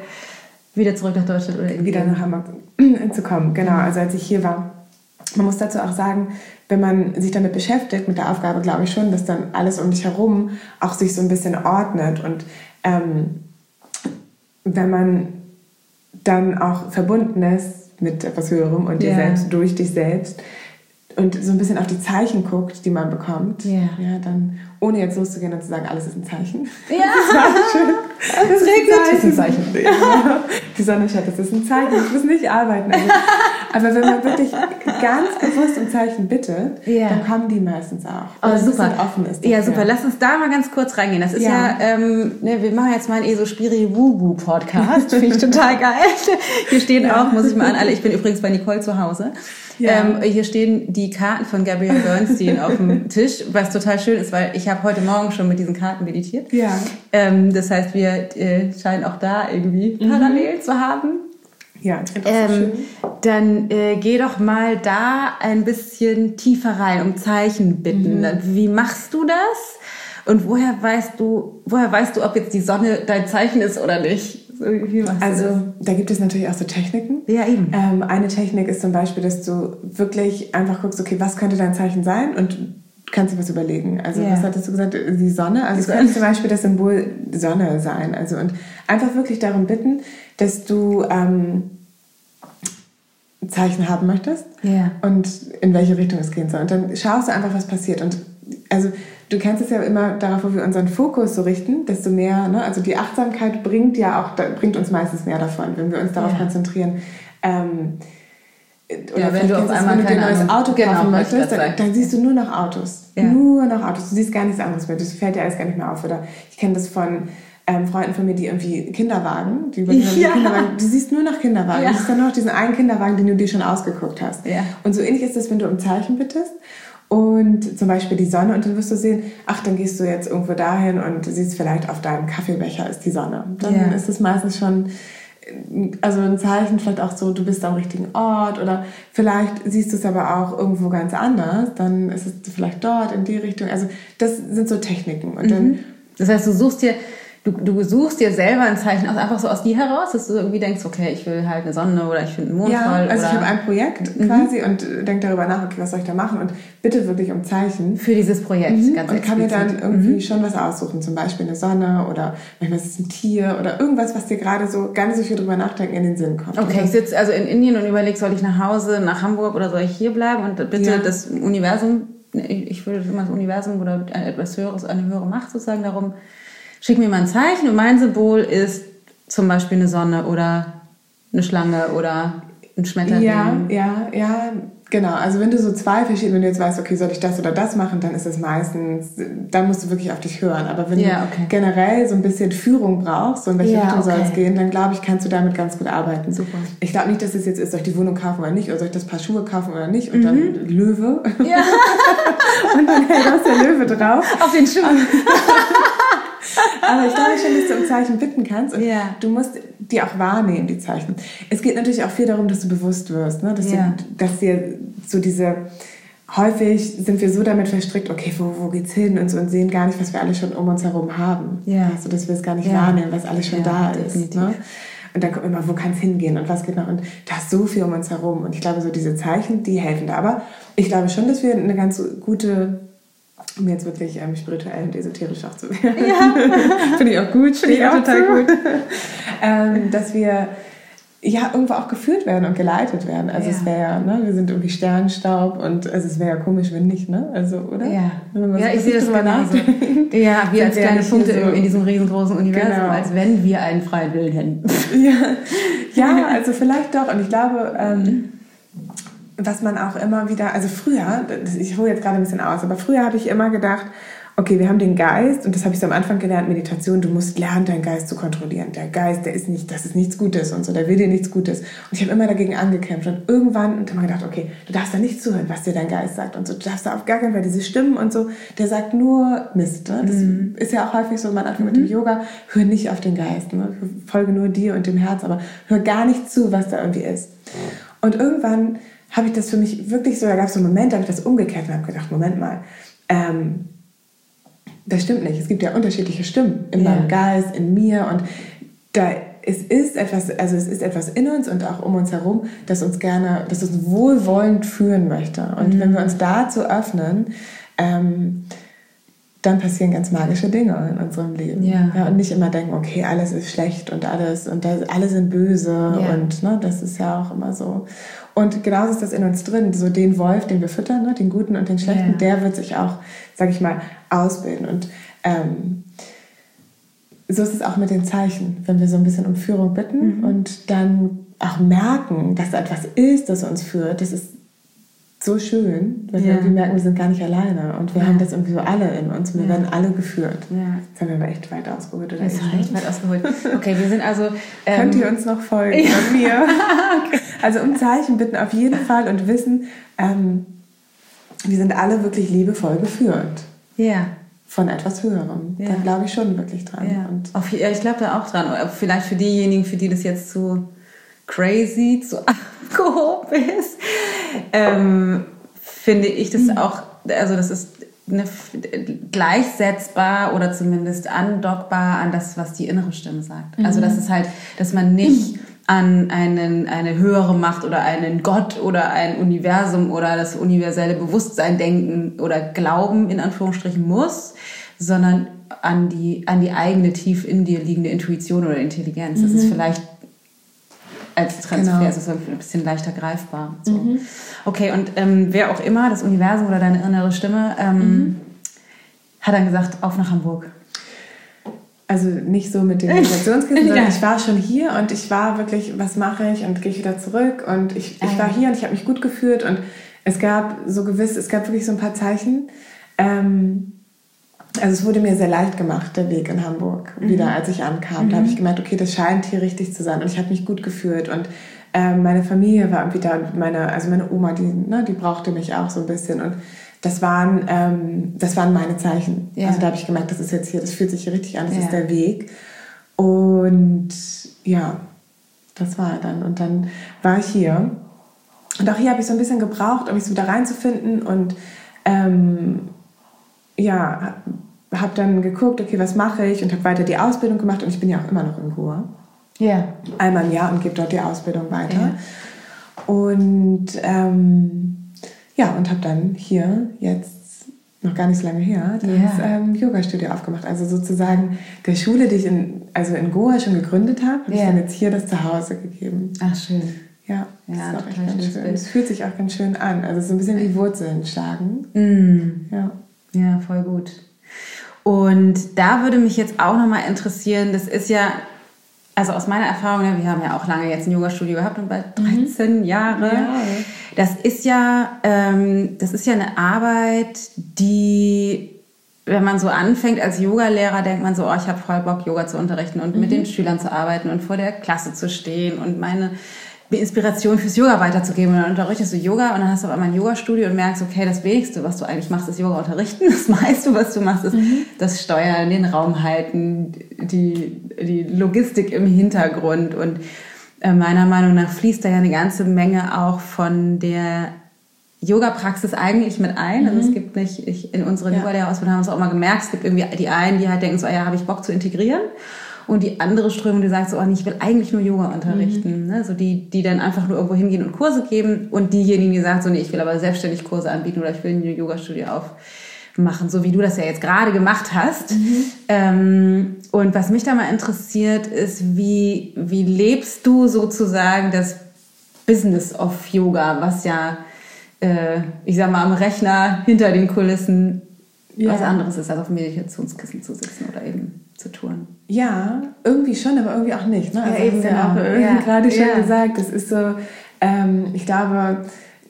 wieder zurück nach Deutschland oder wieder nach Hamburg *clears throat* zu kommen. Genau, also als ich hier war. Man muss dazu auch sagen, wenn man sich damit beschäftigt, mit der Aufgabe, glaube ich schon, dass dann alles um dich herum auch sich so ein bisschen ordnet. Und ähm, wenn man dann auch verbunden ist mit etwas Höherem und dir yeah. selbst, durch dich selbst und so ein bisschen auf die Zeichen guckt, die man bekommt, yeah. ja, dann ohne jetzt loszugehen und zu sagen, alles ist ein Zeichen. Ja, *laughs* das. Das, regnet, das ist ein Zeichen. Die Sonne scheint, das ist ein Zeichen. Ich muss nicht arbeiten. Also, aber wenn man wirklich ganz bewusst um Zeichen bittet, yeah. dann kommen die meistens auch. Oh, super. offen ist. Dafür. Ja, super. Lass uns da mal ganz kurz reingehen. Das ist ja, ja ähm, ne, wir machen jetzt mal einen ESO Spiri Wubu Podcast. Finde ich total geil. Hier stehen ja. auch, muss ich mal an alle, ich bin übrigens bei Nicole zu Hause. Ja. Ähm, hier stehen die Karten von Gabrielle Bernstein auf dem Tisch, was total schön ist, weil ich habe heute Morgen schon mit diesen Karten meditiert. Ja. Ähm, das heißt, wir äh, scheinen auch da irgendwie mhm. parallel zu haben. Ja, ähm, schön. Dann äh, geh doch mal da ein bisschen tiefer rein, um Zeichen bitten. Mhm. Wie machst du das? Und woher weißt du, woher weißt du, ob jetzt die Sonne dein Zeichen ist oder nicht? also da gibt es natürlich auch so Techniken. Ja, eben. Ähm, eine Technik ist zum Beispiel, dass du wirklich einfach guckst, okay, was könnte dein Zeichen sein und kannst dir was überlegen. Also yeah. was hattest du gesagt? Die Sonne. Also es könnte *laughs* zum Beispiel das Symbol Sonne sein. Also und einfach wirklich darum bitten, dass du ähm, Zeichen haben möchtest yeah. und in welche Richtung es gehen soll. Und dann schaust du einfach, was passiert. Und also du kennst es ja immer darauf, wo wir unseren Fokus so richten, desto mehr, ne? also die Achtsamkeit bringt ja auch, bringt uns meistens mehr davon, wenn wir uns darauf ja. konzentrieren. Ähm, ja, wenn du auf einmal ein neues Auto genau, kaufen möchtest, dann, dann, siehst du nur noch Autos. Ja. Nur noch Autos. Du siehst gar nichts anderes mehr. Das fällt dir alles gar nicht mehr auf. Oder ich kenne das von ähm, Freunden von mir, die irgendwie Kinderwagen, die ja. Kinderwagen, du siehst nur noch Kinderwagen. Ja. Du siehst dann nur noch diesen einen Kinderwagen, den du dir schon ausgeguckt hast. Ja. Und so ähnlich ist das, wenn du um Zeichen bittest und zum Beispiel die Sonne und dann wirst du sehen, ach, dann gehst du jetzt irgendwo dahin und du siehst vielleicht auf deinem Kaffeebecher ist die Sonne. Dann ist es meistens schon also ein Zeichen vielleicht auch so, du bist am richtigen Ort oder vielleicht siehst du es aber auch irgendwo ganz anders, dann ist es vielleicht dort in die Richtung. Also das sind so Techniken und dann mhm. das heißt, du suchst dir du, du suchst dir selber ein Zeichen aus, einfach so aus dir heraus, dass du irgendwie denkst, okay, ich will halt eine Sonne oder ich finde einen Mondfall. Ja, also oder ich habe ein Projekt mhm. quasi und denke darüber nach, okay, was soll ich da machen und bitte wirklich um Zeichen. Für dieses Projekt, mhm. ganz Und kann mir dann irgendwie mhm. schon was aussuchen, zum Beispiel eine Sonne oder manchmal ist es ein Tier oder irgendwas, was dir gerade so gar nicht so viel drüber nachdenken in den Sinn kommt. Okay, ich sitze also in Indien und überlege, soll ich nach Hause, nach Hamburg oder soll ich hier bleiben und bitte ja. das Universum, ich würde immer das Universum oder etwas Höheres, eine höhere Macht sozusagen darum schick mir mal ein Zeichen und mein Symbol ist zum Beispiel eine Sonne oder eine Schlange oder ein Schmetterling. Ja, ja, ja, genau. Also wenn du so zwei verschiedene, wenn du jetzt weißt, okay, soll ich das oder das machen, dann ist es meistens, dann musst du wirklich auf dich hören. Aber wenn ja, okay. du generell so ein bisschen Führung brauchst, so in welche ja, Richtung okay. soll es gehen, dann glaube ich, kannst du damit ganz gut arbeiten. Super. Ich glaube nicht, dass es jetzt ist, soll ich die Wohnung kaufen oder nicht, oder soll ich das Paar Schuhe kaufen oder nicht, und mhm. dann Löwe. Ja. *laughs* und dann hält das der Löwe drauf. Auf den Schuhen. *laughs* Aber ich glaube schon, dass du um Zeichen bitten kannst und ja. du musst die auch wahrnehmen, die Zeichen. Es geht natürlich auch viel darum, dass du bewusst wirst, ne? dass, ja. du, dass dir so diese häufig sind wir so damit verstrickt, okay, wo, wo geht's hin und so und sehen gar nicht, was wir alle schon um uns herum haben. Ja. Also, dass wir es gar nicht ja. wahrnehmen, was alles schon ja, da ist. Ne? Und dann kommt immer, wo kann es hingehen und was geht noch? Und da ist so viel um uns herum. Und ich glaube, so diese Zeichen, die helfen da. Aber ich glaube schon, dass wir eine ganz gute um jetzt wirklich ähm, spirituell und esoterisch auch zu werden. Ja. *laughs* Finde ich auch gut. Finde ich auch total so. gut. ähm, dass wir ja irgendwo auch geführt werden und geleitet werden. Also ja. es wäre ja, ne, wir sind irgendwie Sternstaub und also es wäre ja komisch, wenn nicht, ne? Also, oder? Ja, ja ich sehe das mal nach. Ja, wir als kleine Punkte so in diesem riesengroßen Universum, genau. als wenn wir einen freien Willen hätten. *laughs* Ja. ja, also vielleicht doch. Und ich glaube, ähm, was man auch immer wieder, also früher, ich hole jetzt gerade ein bisschen aus, aber früher habe ich immer gedacht, okay, wir haben den Geist, und das habe ich so am Anfang gelernt, Meditation, du musst lernen, deinen Geist zu kontrollieren. Der Geist, der ist nicht, das ist nichts Gutes und so, der will dir nichts Gutes. Und ich habe immer dagegen angekämpft und irgendwann und habe mir gedacht, okay, du darfst da nicht zuhören, was dir dein Geist sagt und so. Du darfst da auf gar keinen Fall diese Stimmen und so, der sagt nur Mist. Ne? Das mhm. ist ja auch häufig so, man anfängt mit dem mhm. Yoga, hör nicht auf den Geist, ne? folge nur dir und dem Herz, aber hör gar nicht zu, was da irgendwie ist. Und irgendwann habe ich das für mich wirklich so, da gab es so einen Moment, da habe ich das umgekehrt und habe gedacht, Moment mal, ähm, das stimmt nicht. Es gibt ja unterschiedliche Stimmen in ja. meinem Geist, in mir und da es ist etwas, also es ist etwas in uns und auch um uns herum, das uns gerne, das uns wohlwollend führen möchte. Und mhm. wenn wir uns dazu öffnen, ähm, dann passieren ganz magische Dinge in unserem Leben. Ja. ja. und nicht immer denken, okay, alles ist schlecht und alles und das, alle sind böse ja. und ne, das ist ja auch immer so. Und genauso ist das in uns drin. So den Wolf, den wir füttern, ne, den guten und den schlechten, ja. der wird sich auch, sag ich mal, ausbilden. Und ähm, so ist es auch mit den Zeichen, wenn wir so ein bisschen um Führung bitten mhm. und dann auch merken, dass da etwas ist, das uns führt. Das ist so schön, weil ja. wir irgendwie merken, wir sind gar nicht alleine und wir ja. haben das irgendwie so alle in uns und wir ja. werden alle geführt. Ja. Das haben wir aber echt weit ausgeholt. Oder das ist echt weit ausgeholt. Okay, wir sind also... Ähm, *laughs* Könnt ihr uns noch folgen ja. an mir? *laughs* okay. Also um Zeichen bitten auf jeden Fall und wissen, ähm, wir sind alle wirklich liebevoll geführt. Ja. Von etwas Höherem. Da glaube ich schon wirklich dran. Ja. Und auf, ich glaube da auch dran. Vielleicht für diejenigen, für die das jetzt zu crazy, zu *laughs* abgehoben ist, ähm, finde ich das mhm. auch, also das ist eine, gleichsetzbar oder zumindest andockbar an das, was die innere Stimme sagt. Mhm. Also das ist halt, dass man nicht an einen, eine höhere Macht oder einen Gott oder ein Universum oder das universelle Bewusstsein denken oder glauben, in Anführungsstrichen muss, sondern an die, an die eigene tief in dir liegende Intuition oder Intelligenz. Das ist mhm. vielleicht als Transfer genau. ist es ein bisschen leichter greifbar. So. Mhm. Okay, und ähm, wer auch immer, das Universum oder deine innere Stimme, ähm, mhm. hat dann gesagt, auf nach Hamburg. Also nicht so mit den *laughs* Meditationskissen, sondern ja. ich war schon hier und ich war wirklich, was mache ich und gehe ich wieder zurück und ich, ich war hier und ich habe mich gut gefühlt und es gab so gewiss, es gab wirklich so ein paar Zeichen. Ähm, also es wurde mir sehr leicht gemacht, der Weg in Hamburg, mhm. wieder als ich ankam. Mhm. Da habe ich gemerkt, okay, das scheint hier richtig zu sein. Und ich habe mich gut gefühlt. Und ähm, meine Familie war irgendwie da. Meine, also meine Oma, die, ne, die brauchte mich auch so ein bisschen. Und das waren, ähm, das waren meine Zeichen. Ja. Also da habe ich gemerkt, das ist jetzt hier, das fühlt sich hier richtig an, das ja. ist der Weg. Und ja, das war dann. Und dann war ich hier. Und auch hier habe ich so ein bisschen gebraucht, um mich so wieder reinzufinden und ähm, ja, habe dann geguckt, okay, was mache ich und habe weiter die Ausbildung gemacht und ich bin ja auch immer noch in Ruhe. Ja. Yeah. Einmal im Jahr und gebe dort die Ausbildung weiter. Yeah. Und ähm, ja, und habe dann hier jetzt noch gar nicht so lange her das yeah. ähm, Yoga-Studio aufgemacht. Also sozusagen der Schule, die ich in, also in Goa schon gegründet habe, habe ich dann jetzt hier das Zuhause gegeben. Ach, schön. Ja, das ja, ist auch echt ganz schön. Es fühlt sich auch ganz schön an. Also so ein bisschen wie Wurzeln schlagen. Mm. Ja. Ja, voll gut. Und da würde mich jetzt auch nochmal interessieren, das ist ja, also aus meiner Erfahrung, wir haben ja auch lange jetzt ein Yoga-Studio gehabt und bald 13 mhm. Jahre. Ja. Das ist ja, ähm, das ist ja eine Arbeit, die wenn man so anfängt als Yogalehrer, denkt man so, oh, ich habe voll Bock, Yoga zu unterrichten und mhm. mit den Schülern zu arbeiten und vor der Klasse zu stehen und meine Inspiration fürs Yoga weiterzugeben. Und dann unterrichtest du Yoga und dann hast du aber ein Yoga-Studio und merkst, okay, das Wenigste, was du eigentlich machst, ist Yoga unterrichten. *laughs* Das meiste, was du machst, ist mhm. das Steuern, den Raum halten, die, die Logistik im Hintergrund. Und äh, meiner Meinung nach fließt da ja eine ganze Menge auch von der Yoga-Praxis eigentlich mit ein. Also es mhm. gibt nicht, ich, in unseren ja. Yoga-Lehrerausbildung haben wir es auch immer gemerkt, es gibt irgendwie die einen, die halt denken so, ah ja, habe ich Bock zu integrieren. Und die andere Strömung, die sagt so, oh, nee, ich will eigentlich nur Yoga unterrichten. Mhm. Ne? So die, die dann einfach nur irgendwo hingehen und Kurse geben. Und diejenigen, die sagen so, nee, ich will aber selbstständig Kurse anbieten oder ich will ein Yoga-Studio aufmachen, so wie du das ja jetzt gerade gemacht hast. Mhm. Ähm, und was mich da mal interessiert, ist, wie, wie lebst du sozusagen das Business of Yoga, was ja, äh, ich sag mal, am Rechner hinter den Kulissen ja. was anderes ist, als auf dem Meditationskissen zu sitzen oder eben zu tun. Ja, irgendwie schon, aber irgendwie auch nicht. Ne? Also ja, eben ja auch ja. gerade schon ja. gesagt, das ist so, ähm, ich glaube,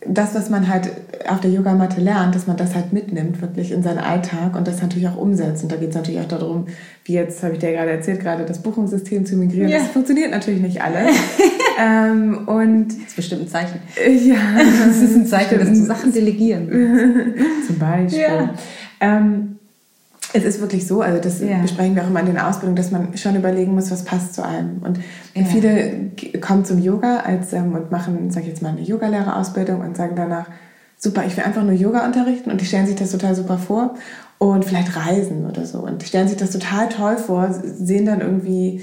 das, was man halt auf der Yogamatte lernt, dass man das halt mitnimmt, wirklich in seinen Alltag und das natürlich auch umsetzt. Und da geht es natürlich auch darum, wie jetzt habe ich dir gerade erzählt, gerade das Buchungssystem zu migrieren. Ja. Das funktioniert natürlich nicht alles. *laughs* ähm, und das ist bestimmt ein Zeichen. Ja. *laughs* Das ist ein Zeichen, dass du Sachen delegieren *laughs* Zum Beispiel. Ja. Ähm, es ist wirklich so, also das ja. besprechen wir auch immer in den Ausbildungen, dass man schon überlegen muss, was passt zu einem. Und ja. viele kommen zum Yoga als, ähm, und machen, sag ich jetzt mal, eine Yogalehrerausbildung und sagen danach, super, ich will einfach nur Yoga unterrichten und die stellen sich das total super vor und vielleicht reisen oder so und die stellen sich das total toll vor, sehen dann irgendwie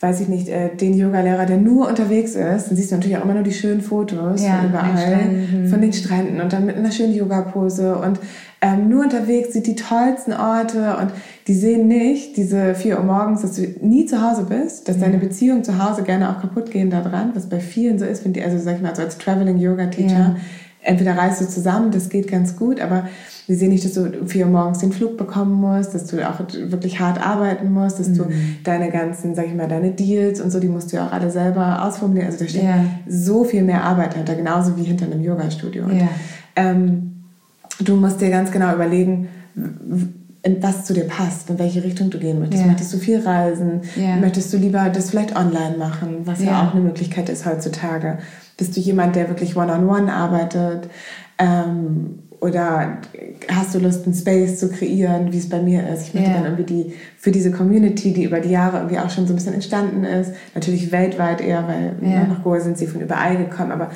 weiß ich nicht, äh, den Yogalehrer, der nur unterwegs ist, dann siehst du natürlich auch immer nur die schönen Fotos ja, von überall, von den Stränden und dann mit einer schönen Yoga-Pose und ähm, nur unterwegs, sieht die tollsten Orte und die sehen nicht diese 4 Uhr morgens, dass du nie zu Hause bist, dass deine Beziehungen zu Hause gerne auch kaputt gehen daran, was bei vielen so ist, wenn die, also sag ich mal, so als Traveling Yoga Teacher, ja. entweder reist du zusammen, das geht ganz gut, aber sie sehen nicht, dass du um 4 Uhr morgens den Flug bekommen musst, dass du auch wirklich hart arbeiten musst, dass mhm. du deine ganzen, sag ich mal, deine Deals und so, die musst du ja auch alle selber ausformulieren. Also da steht ja. so viel mehr Arbeit hinter, genauso wie hinter einem Yoga-Studio. Ja. Ähm, du musst dir ganz genau überlegen, was zu dir passt, in welche Richtung du gehen möchtest. Ja. Möchtest du viel reisen? Ja. Möchtest du lieber das vielleicht online machen, was ja. ja. auch eine Möglichkeit ist heutzutage? Bist du jemand, der wirklich one-on-one -on -one arbeitet? Ähm, oder hast du Lust, einen Space zu kreieren, wie es bei mir ist? Ich möchte dann irgendwie die, für diese Community, die über die Jahre irgendwie auch schon so ein bisschen entstanden ist, natürlich weltweit eher, weil nach Goa sind sie von überall gekommen, aber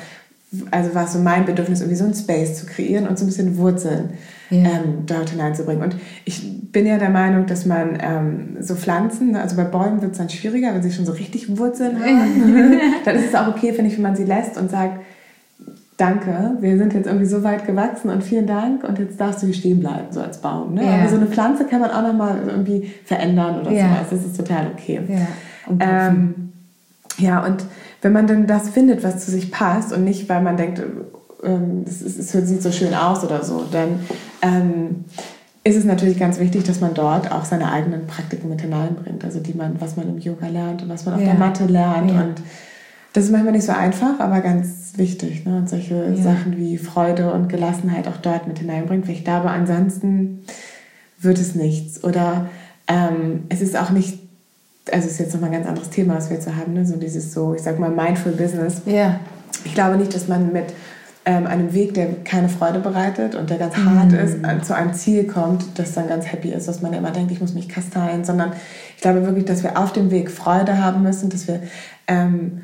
also war es so mein Bedürfnis, irgendwie so einen Space zu kreieren und so ein bisschen Wurzeln ja. ähm, dort hineinzubringen. Und ich bin ja der Meinung, dass man ähm, so Pflanzen, also bei Bäumen wird es dann schwieriger, wenn sie schon so richtig Wurzeln haben. *laughs* dann ist es auch okay, finde ich, wenn man sie lässt und sagt, danke, wir sind jetzt irgendwie so weit gewachsen und vielen Dank und jetzt darfst du hier stehen bleiben, so als Baum. Ne? Ja. Aber so eine Pflanze kann man auch nochmal irgendwie verändern oder ja. sowas. Das ist total okay. Ja, ähm, ja und wenn man dann das findet, was zu sich passt und nicht, weil man denkt, ähm, es, es, sieht so schön aus oder so, dann ähm, ist es natürlich ganz wichtig, dass man dort auch seine eigenen Praktiken mit hineinbringt. Also die man, was man im Yoga lernt und was man auf der Matte lernt. Und das ist manchmal nicht so einfach, aber ganz wichtig. Ne? Und solche ja. Sachen wie Freude und Gelassenheit auch dort mit hineinbringt. Weil ich glaube, ansonsten wird es nichts. Oder ähm, es ist auch nicht also ist jetzt nochmal ein ganz anderes Thema, was wir zu haben, ne? so dieses so, ich sag mal, Mindful Business. Ja. Ich glaube nicht, dass man mit ähm, einem Weg, der keine Freude bereitet und der ganz mm. hart ist, zu einem Ziel kommt, das dann ganz happy ist, dass man immer denkt, ich muss mich kasteien, sondern ich glaube wirklich, dass wir auf dem Weg Freude haben müssen, dass wir ähm,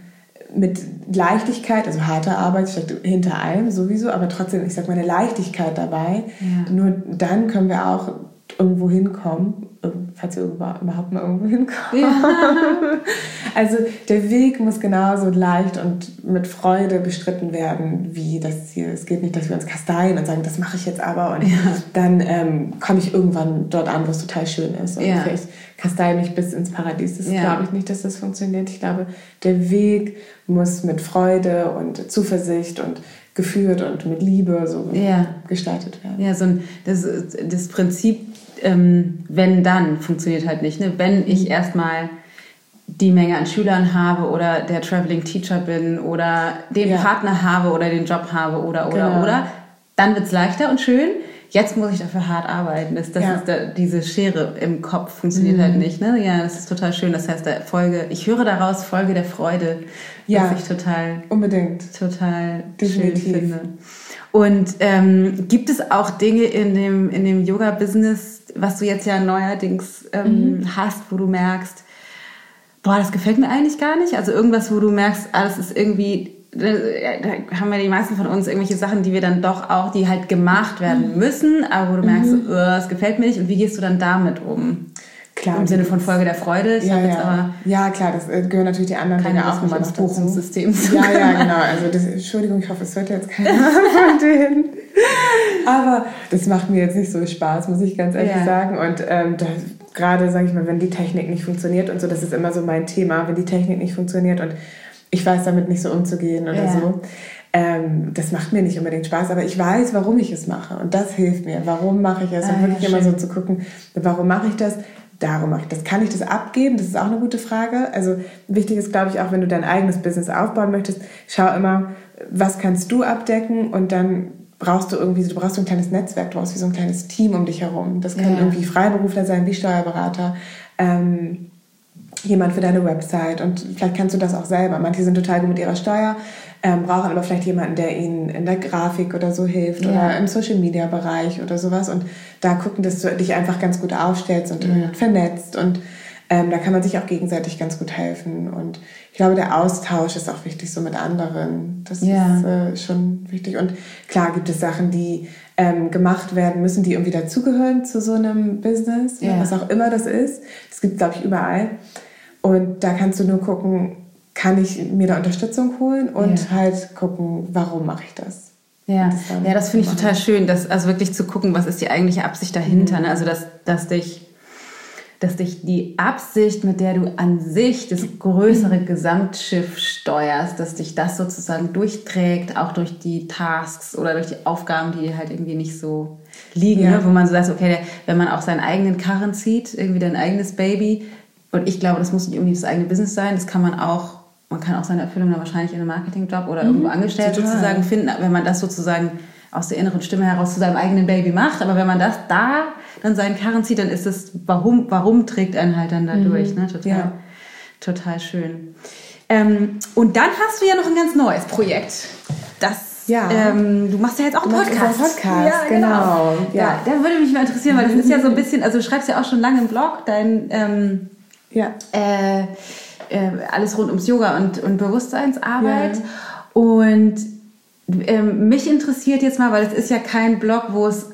mit Leichtigkeit, also harte Arbeit steckt hinter allem sowieso, aber trotzdem, ich sag mal, eine Leichtigkeit dabei. Ja. Nur dann können wir auch irgendwo hinkommen, falls wir überhaupt mal irgendwo hinkommen. Ja. *laughs* Also der Weg muss genauso leicht und mit Freude bestritten werden wie das Ziel. Es geht nicht, dass wir uns kasteien und sagen, das mache ich jetzt aber und ja. dann ähm, komme ich irgendwann dort an, wo es total schön ist. Und ja. vielleicht kasteie mich bis ins Paradies. Das glaube ich nicht, dass das funktioniert. Ich glaube, der Weg muss mit Freude und Zuversicht und geführt und mit Liebe so gestaltet werden. Ja, so ein, das, das Prinzip ähm, wenn dann funktioniert halt nicht. Ne? Wenn ich mhm. erstmal die Menge an Schülern habe oder der Traveling Teacher bin oder den ja. Partner habe oder den Job habe oder oder genau. oder, dann wird es leichter und schön. Jetzt muss ich dafür hart arbeiten. Das, das ja. ist da, diese Schere im Kopf funktioniert halt mhm. halt nicht. Ne? Ja, das ist total schön. Das heißt, der Folge, ich höre daraus Folge der Freude, ja, was ich total unbedingt total Definitiv. schön finde. Und ähm, gibt es auch Dinge in dem in dem Yoga Business was du jetzt ja neuerdings ähm, mhm. hast, wo du merkst, boah, das gefällt mir eigentlich gar nicht. Also irgendwas, wo du merkst, alles ah, ist irgendwie da haben wir die meisten von uns irgendwelche Sachen, die wir dann doch auch, die halt gemacht werden müssen, aber wo du merkst, mhm. es gefällt mir nicht. Und wie gehst du dann damit um? Klar, Im Sinne von Folge der Freude. Ja, ja. ja, klar, das äh, gehören natürlich die anderen Dinge auch immer ins Buchungssystem Ja, ja, genau. Also das, Entschuldigung, ich hoffe, es hört jetzt keiner von *laughs* denen. Aber das macht mir jetzt nicht so Spaß, muss ich ganz ehrlich ja. sagen. Und ähm, gerade, sage ich mal, wenn die Technik nicht funktioniert und so, das ist immer so mein Thema, wenn die Technik nicht funktioniert und ich weiß damit nicht so umzugehen oder ja. so. Ähm, das macht mir nicht unbedingt Spaß, aber ich weiß, warum ich es mache und das hilft mir. Warum mache ich es? Ah, und wirklich ja, immer so zu gucken, warum mache ich das? Darum mache ich das. Kann ich das abgeben? Das ist auch eine gute Frage. Also wichtig ist, glaube ich, auch wenn du dein eigenes Business aufbauen möchtest, schau immer, was kannst du abdecken und dann brauchst du irgendwie, du brauchst so ein kleines Netzwerk, du brauchst wie so ein kleines Team um dich herum. Das können ja. irgendwie Freiberufler sein, wie Steuerberater, ähm, jemand für deine Website und vielleicht kannst du das auch selber. Manche sind total gut mit ihrer Steuer, ähm, brauchen aber vielleicht jemanden, der ihnen in der Grafik oder so hilft ja. oder im Social Media Bereich oder sowas und da gucken, dass du dich einfach ganz gut aufstellst und ja. vernetzt und ähm, da kann man sich auch gegenseitig ganz gut helfen. Und ich glaube, der Austausch ist auch wichtig, so mit anderen. Das ja. ist äh, schon wichtig. Und klar gibt es Sachen, die ähm, gemacht werden müssen, die irgendwie dazugehören zu so einem Business, ja. was auch immer das ist. Das gibt es, glaube ich, überall. Und da kannst du nur gucken, kann ich mir da Unterstützung holen und ja. halt gucken, warum mache ich das. Ja, das, ja, das finde ich total schön, dass, also wirklich zu gucken, was ist die eigentliche Absicht dahinter. Mhm. Ne? Also, dass, dass dich dass dich die Absicht, mit der du an sich das größere Gesamtschiff steuerst, dass dich das sozusagen durchträgt, auch durch die Tasks oder durch die Aufgaben, die dir halt irgendwie nicht so liegen, ja. ne? wo man so sagt, okay, wenn man auch seinen eigenen Karren zieht, irgendwie dein eigenes Baby, und ich glaube, das muss nicht unbedingt das eigene Business sein, das kann man auch, man kann auch seine Erfüllung dann wahrscheinlich in einem Marketingjob oder mhm, irgendwo angestellt total. sozusagen finden, wenn man das sozusagen aus der inneren Stimme heraus zu seinem eigenen Baby macht. Aber wenn man das da dann seinen Karren zieht, dann ist es, warum, warum trägt einen halt dann da mhm. Ne? Total, ja. total schön. Ähm, und dann hast du ja noch ein ganz neues Projekt. Das, ja. Ähm, du machst ja jetzt auch einen Podcast. Podcast, ja, genau. genau. Ja. ja. da würde mich mal interessieren, weil das ist ja so ein bisschen, also du schreibst ja auch schon lange im Blog, dein ähm, ja. Äh, äh, alles rund ums Yoga und, und Bewusstseinsarbeit. Ja. Und ähm, mich interessiert jetzt mal, weil es ist ja kein Blog, wo es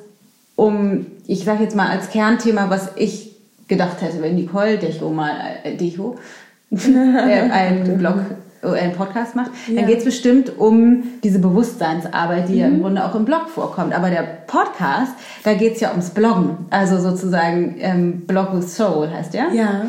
um, ich sage jetzt mal als Kernthema, was ich gedacht hätte, wenn Nicole Decho mal, äh, Decho, *laughs* äh, einen Blog, äh, einen Podcast macht, ja. dann geht es bestimmt um diese Bewusstseinsarbeit, die mhm. ja im mhm. Grunde auch im Blog vorkommt. Aber der Podcast, da geht es ja ums Bloggen. Also sozusagen ähm, Blog with Soul heißt der. Ja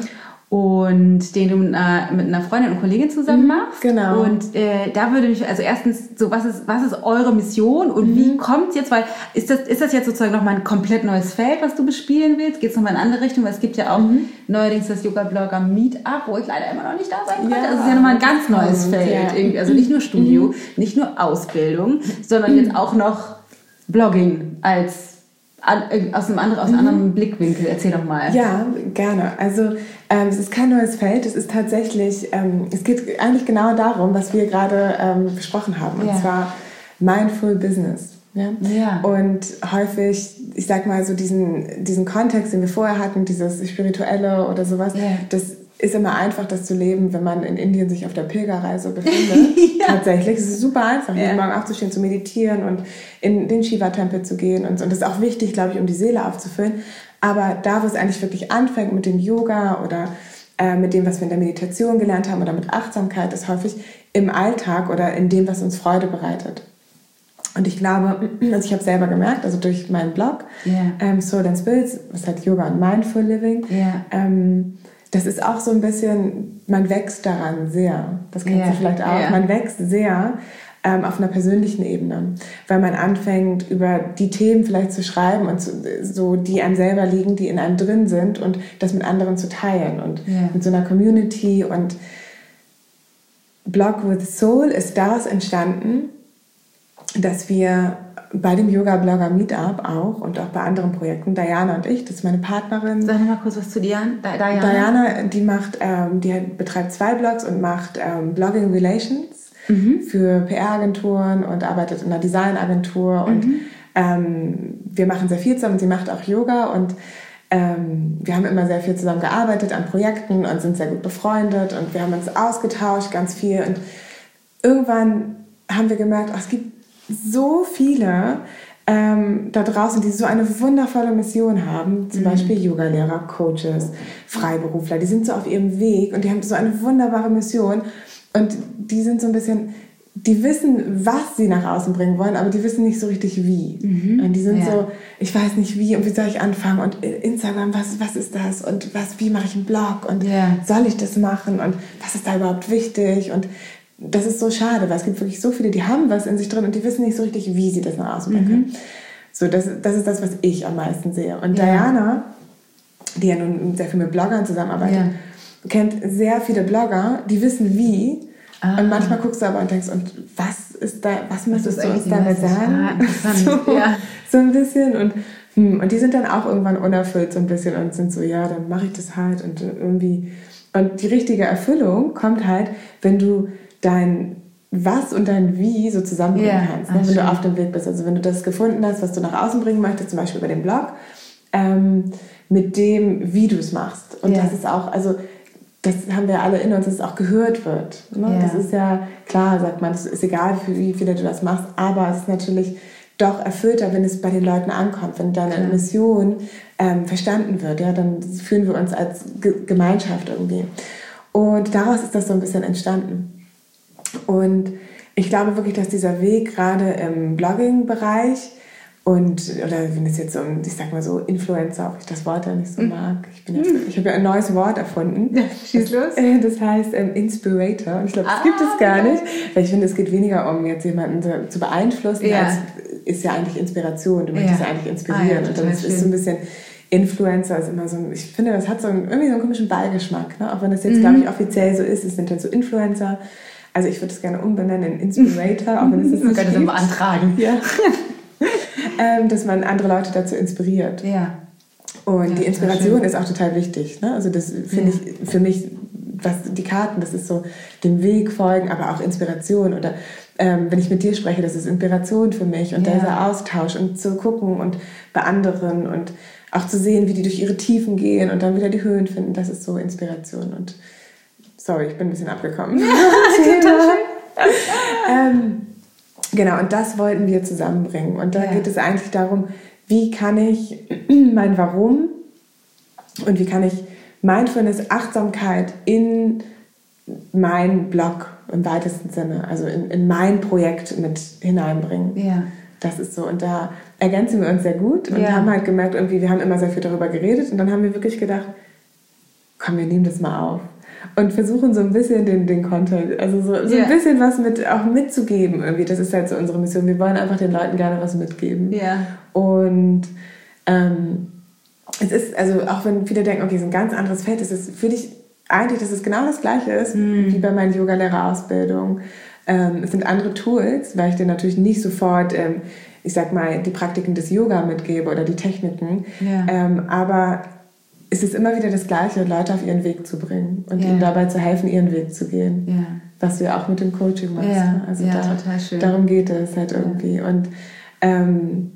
und den du mit einer, mit einer, Freundin und Kollegin zusammen mhm, machst. Genau. Und äh, da würde mich, also erstens, so was ist, was ist eure Mission und mhm. wie kommt jetzt, weil ist das, ist das jetzt sozusagen nochmal ein komplett neues Feld, was du bespielen willst? Geht es nochmal in eine andere Richtung? Weil es gibt ja auch mhm. neuerdings das Yoga-Blogger Meetup, wo ich leider immer noch nicht da sein konnte. Ja. Also es ist ja nochmal ein ganz neues Feld. Ja. Irgendwie. Also nicht nur Studio, mhm. nicht nur Ausbildung, sondern jetzt auch noch Blogging als aus einem, anderen, aus einem anderen Blickwinkel. Erzähl doch mal. Ja, gerne. Also ähm, es ist kein neues Feld. Es ist tatsächlich, ähm, es geht eigentlich genau darum, was wir gerade ähm, besprochen haben. Und ja. zwar Mindful Business. Ja? ja? Und häufig, ich sag mal, so diesen, diesen Kontext, den wir vorher hatten, dieses Spirituelle oder sowas, ja. das ist immer einfach, das zu leben, wenn man in Indien sich auf der Pilgerreise befindet. *laughs* ja. Tatsächlich. Es ist super einfach, ja. jeden Morgen aufzustehen, zu meditieren und in den Shiva-Tempel zu gehen. Und, und das ist auch wichtig, glaube ich, um die Seele aufzufüllen. Aber da, wo es eigentlich wirklich anfängt mit dem Yoga oder äh, mit dem, was wir in der Meditation gelernt haben oder mit Achtsamkeit, ist häufig im Alltag oder in dem, was uns Freude bereitet. Und ich glaube, *clears throat* also ich habe selber gemerkt, also durch meinen Blog, yeah. ähm, Soul and Spirits, was halt Yoga und Mindful Living, yeah. ähm, das ist auch so ein bisschen, man wächst daran sehr. Das kennst yeah. du vielleicht auch. Yeah. Man wächst sehr ähm, auf einer persönlichen Ebene, weil man anfängt, über die Themen vielleicht zu schreiben und zu, so, die einem selber liegen, die in einem drin sind und das mit anderen zu teilen und yeah. mit so einer Community und Blog with Soul ist daraus entstanden, dass wir bei dem Yoga-Blogger Meetup auch und auch bei anderen Projekten, Diana und ich, das ist meine Partnerin. Sag mal kurz was zu Diana. Diana, Diana die macht, ähm, die betreibt zwei Blogs und macht ähm, Blogging Relations mhm. für PR-Agenturen und arbeitet in einer Designagentur mhm. und ähm, wir machen sehr viel zusammen. Sie macht auch Yoga und ähm, wir haben immer sehr viel zusammen gearbeitet an Projekten und sind sehr gut befreundet und wir haben uns ausgetauscht ganz viel und irgendwann haben wir gemerkt, ach, es gibt so viele ähm, da draußen, die so eine wundervolle Mission haben, zum mhm. Beispiel Yoga-Lehrer, Coaches, Freiberufler, die sind so auf ihrem Weg und die haben so eine wunderbare Mission und die sind so ein bisschen, die wissen, was sie nach außen bringen wollen, aber die wissen nicht so richtig wie. Mhm. Und die sind ja. so, ich weiß nicht wie und wie soll ich anfangen und Instagram, was, was ist das und was, wie mache ich einen Blog und ja. soll ich das machen und was ist da überhaupt wichtig und das ist so schade, weil es gibt wirklich so viele, die haben was in sich drin und die wissen nicht so richtig, wie sie das nach außen bringen können. Mhm. So, das, das ist das, was ich am meisten sehe. Und ja. Diana, die ja nun sehr viel mit Bloggern zusammenarbeitet, ja. kennt sehr viele Blogger, die wissen wie. Ah. Und manchmal guckst du aber und denkst, und was ist da, was möchtest du uns damit sagen? Ah, *laughs* so, ja. so ein bisschen. Und, hm, und die sind dann auch irgendwann unerfüllt so ein bisschen und sind so, ja, dann mache ich das halt und irgendwie. Und die richtige Erfüllung kommt halt, wenn du dein was und dein Wie so zusammenbringen yeah, kannst, ne, wenn du auf dem Weg bist. Also wenn du das gefunden hast, was du nach außen bringen möchtest, zum Beispiel über den Blog, ähm, mit dem, wie du es machst. Und yeah. das ist auch, also das haben wir alle in uns, dass es auch gehört wird. Ne? Yeah. Das ist ja klar, sagt man, es ist egal, wie viele du das machst, aber es ist natürlich doch erfüllter, wenn es bei den Leuten ankommt, wenn deine ja. Mission ähm, verstanden wird. Ja, dann fühlen wir uns als Ge Gemeinschaft irgendwie. Und daraus ist das so ein bisschen entstanden. Und ich glaube wirklich, dass dieser Weg gerade im Blogging-Bereich und, oder wenn es jetzt so um, ich sag mal so, Influencer, ob ich das Wort ja nicht so mhm. mag. Ich, bin jetzt, ich habe ja ein neues Wort erfunden. Ja, schieß los. Das, das heißt ähm, Inspirator. Und ich glaube, das ah, gibt es gar nicht. Weil ich finde, es geht weniger um jetzt jemanden zu, zu beeinflussen, ja. als ist ja eigentlich Inspiration. Du möchtest ja, ja eigentlich inspirieren. Ah, und dann ist es so ein bisschen Influencer ist immer so, ich finde, das hat so einen, irgendwie so einen komischen Beigeschmack. Ne? Auch wenn das jetzt, mhm. glaube ich, offiziell so ist, es sind halt so Influencer. Also ich würde es gerne umbenennen in Inspirator, auch wenn es *laughs* nicht Man könnte es beantragen. Ja. *laughs* ähm, dass man andere Leute dazu inspiriert. Ja. Und ja, die Inspiration ist auch total wichtig. Ne? Also das finde ja. ich für mich, was die Karten, das ist so dem Weg folgen, aber auch Inspiration. Oder ähm, wenn ich mit dir spreche, das ist Inspiration für mich und ja. dieser Austausch und zu gucken und bei anderen und auch zu sehen, wie die durch ihre Tiefen gehen und dann wieder die Höhen finden, das ist so Inspiration. Und Sorry, ich bin ein bisschen abgekommen. *laughs* *laughs* Ähm, genau, und das wollten wir zusammenbringen. Und da ja. geht es eigentlich darum, wie kann ich *clears throat* mein Warum und wie kann ich Mindfulness, Achtsamkeit in mein Blog im weitesten Sinne, also in, in mein Projekt mit hineinbringen. Ja. Das ist so. Und da ergänzen wir uns sehr gut und ja. haben halt gemerkt, irgendwie, wir haben immer sehr viel darüber geredet und dann haben wir wirklich gedacht, komm, wir nehmen das mal auf und versuchen so ein bisschen den, den Content, also so, so yeah. ein bisschen was mit auch mitzugeben irgendwie. Das ist halt so unsere Mission. Wir wollen einfach den Leuten gerne was mitgeben. Ja. Und ähm, es ist, also auch wenn viele denken, okay, es ist ein ganz anderes Feld, es ist für dich eigentlich, dass es genau das gleiche ist mm. wie bei meiner Yoga-Lehrerausbildung. Ähm, es sind andere Tools, weil ich dir natürlich nicht sofort, ähm, ich sag mal, die Praktiken des Yoga mitgebe oder die Techniken. Ja. Ähm, aber es ist immer wieder das Gleiche, Leute auf ihren Weg zu bringen und ja. ihnen dabei zu helfen, ihren Weg zu gehen. Ja. Was du ja auch mit dem Coaching machst. Ja, ne? also da, total schön. Darum geht es halt irgendwie. Und ähm,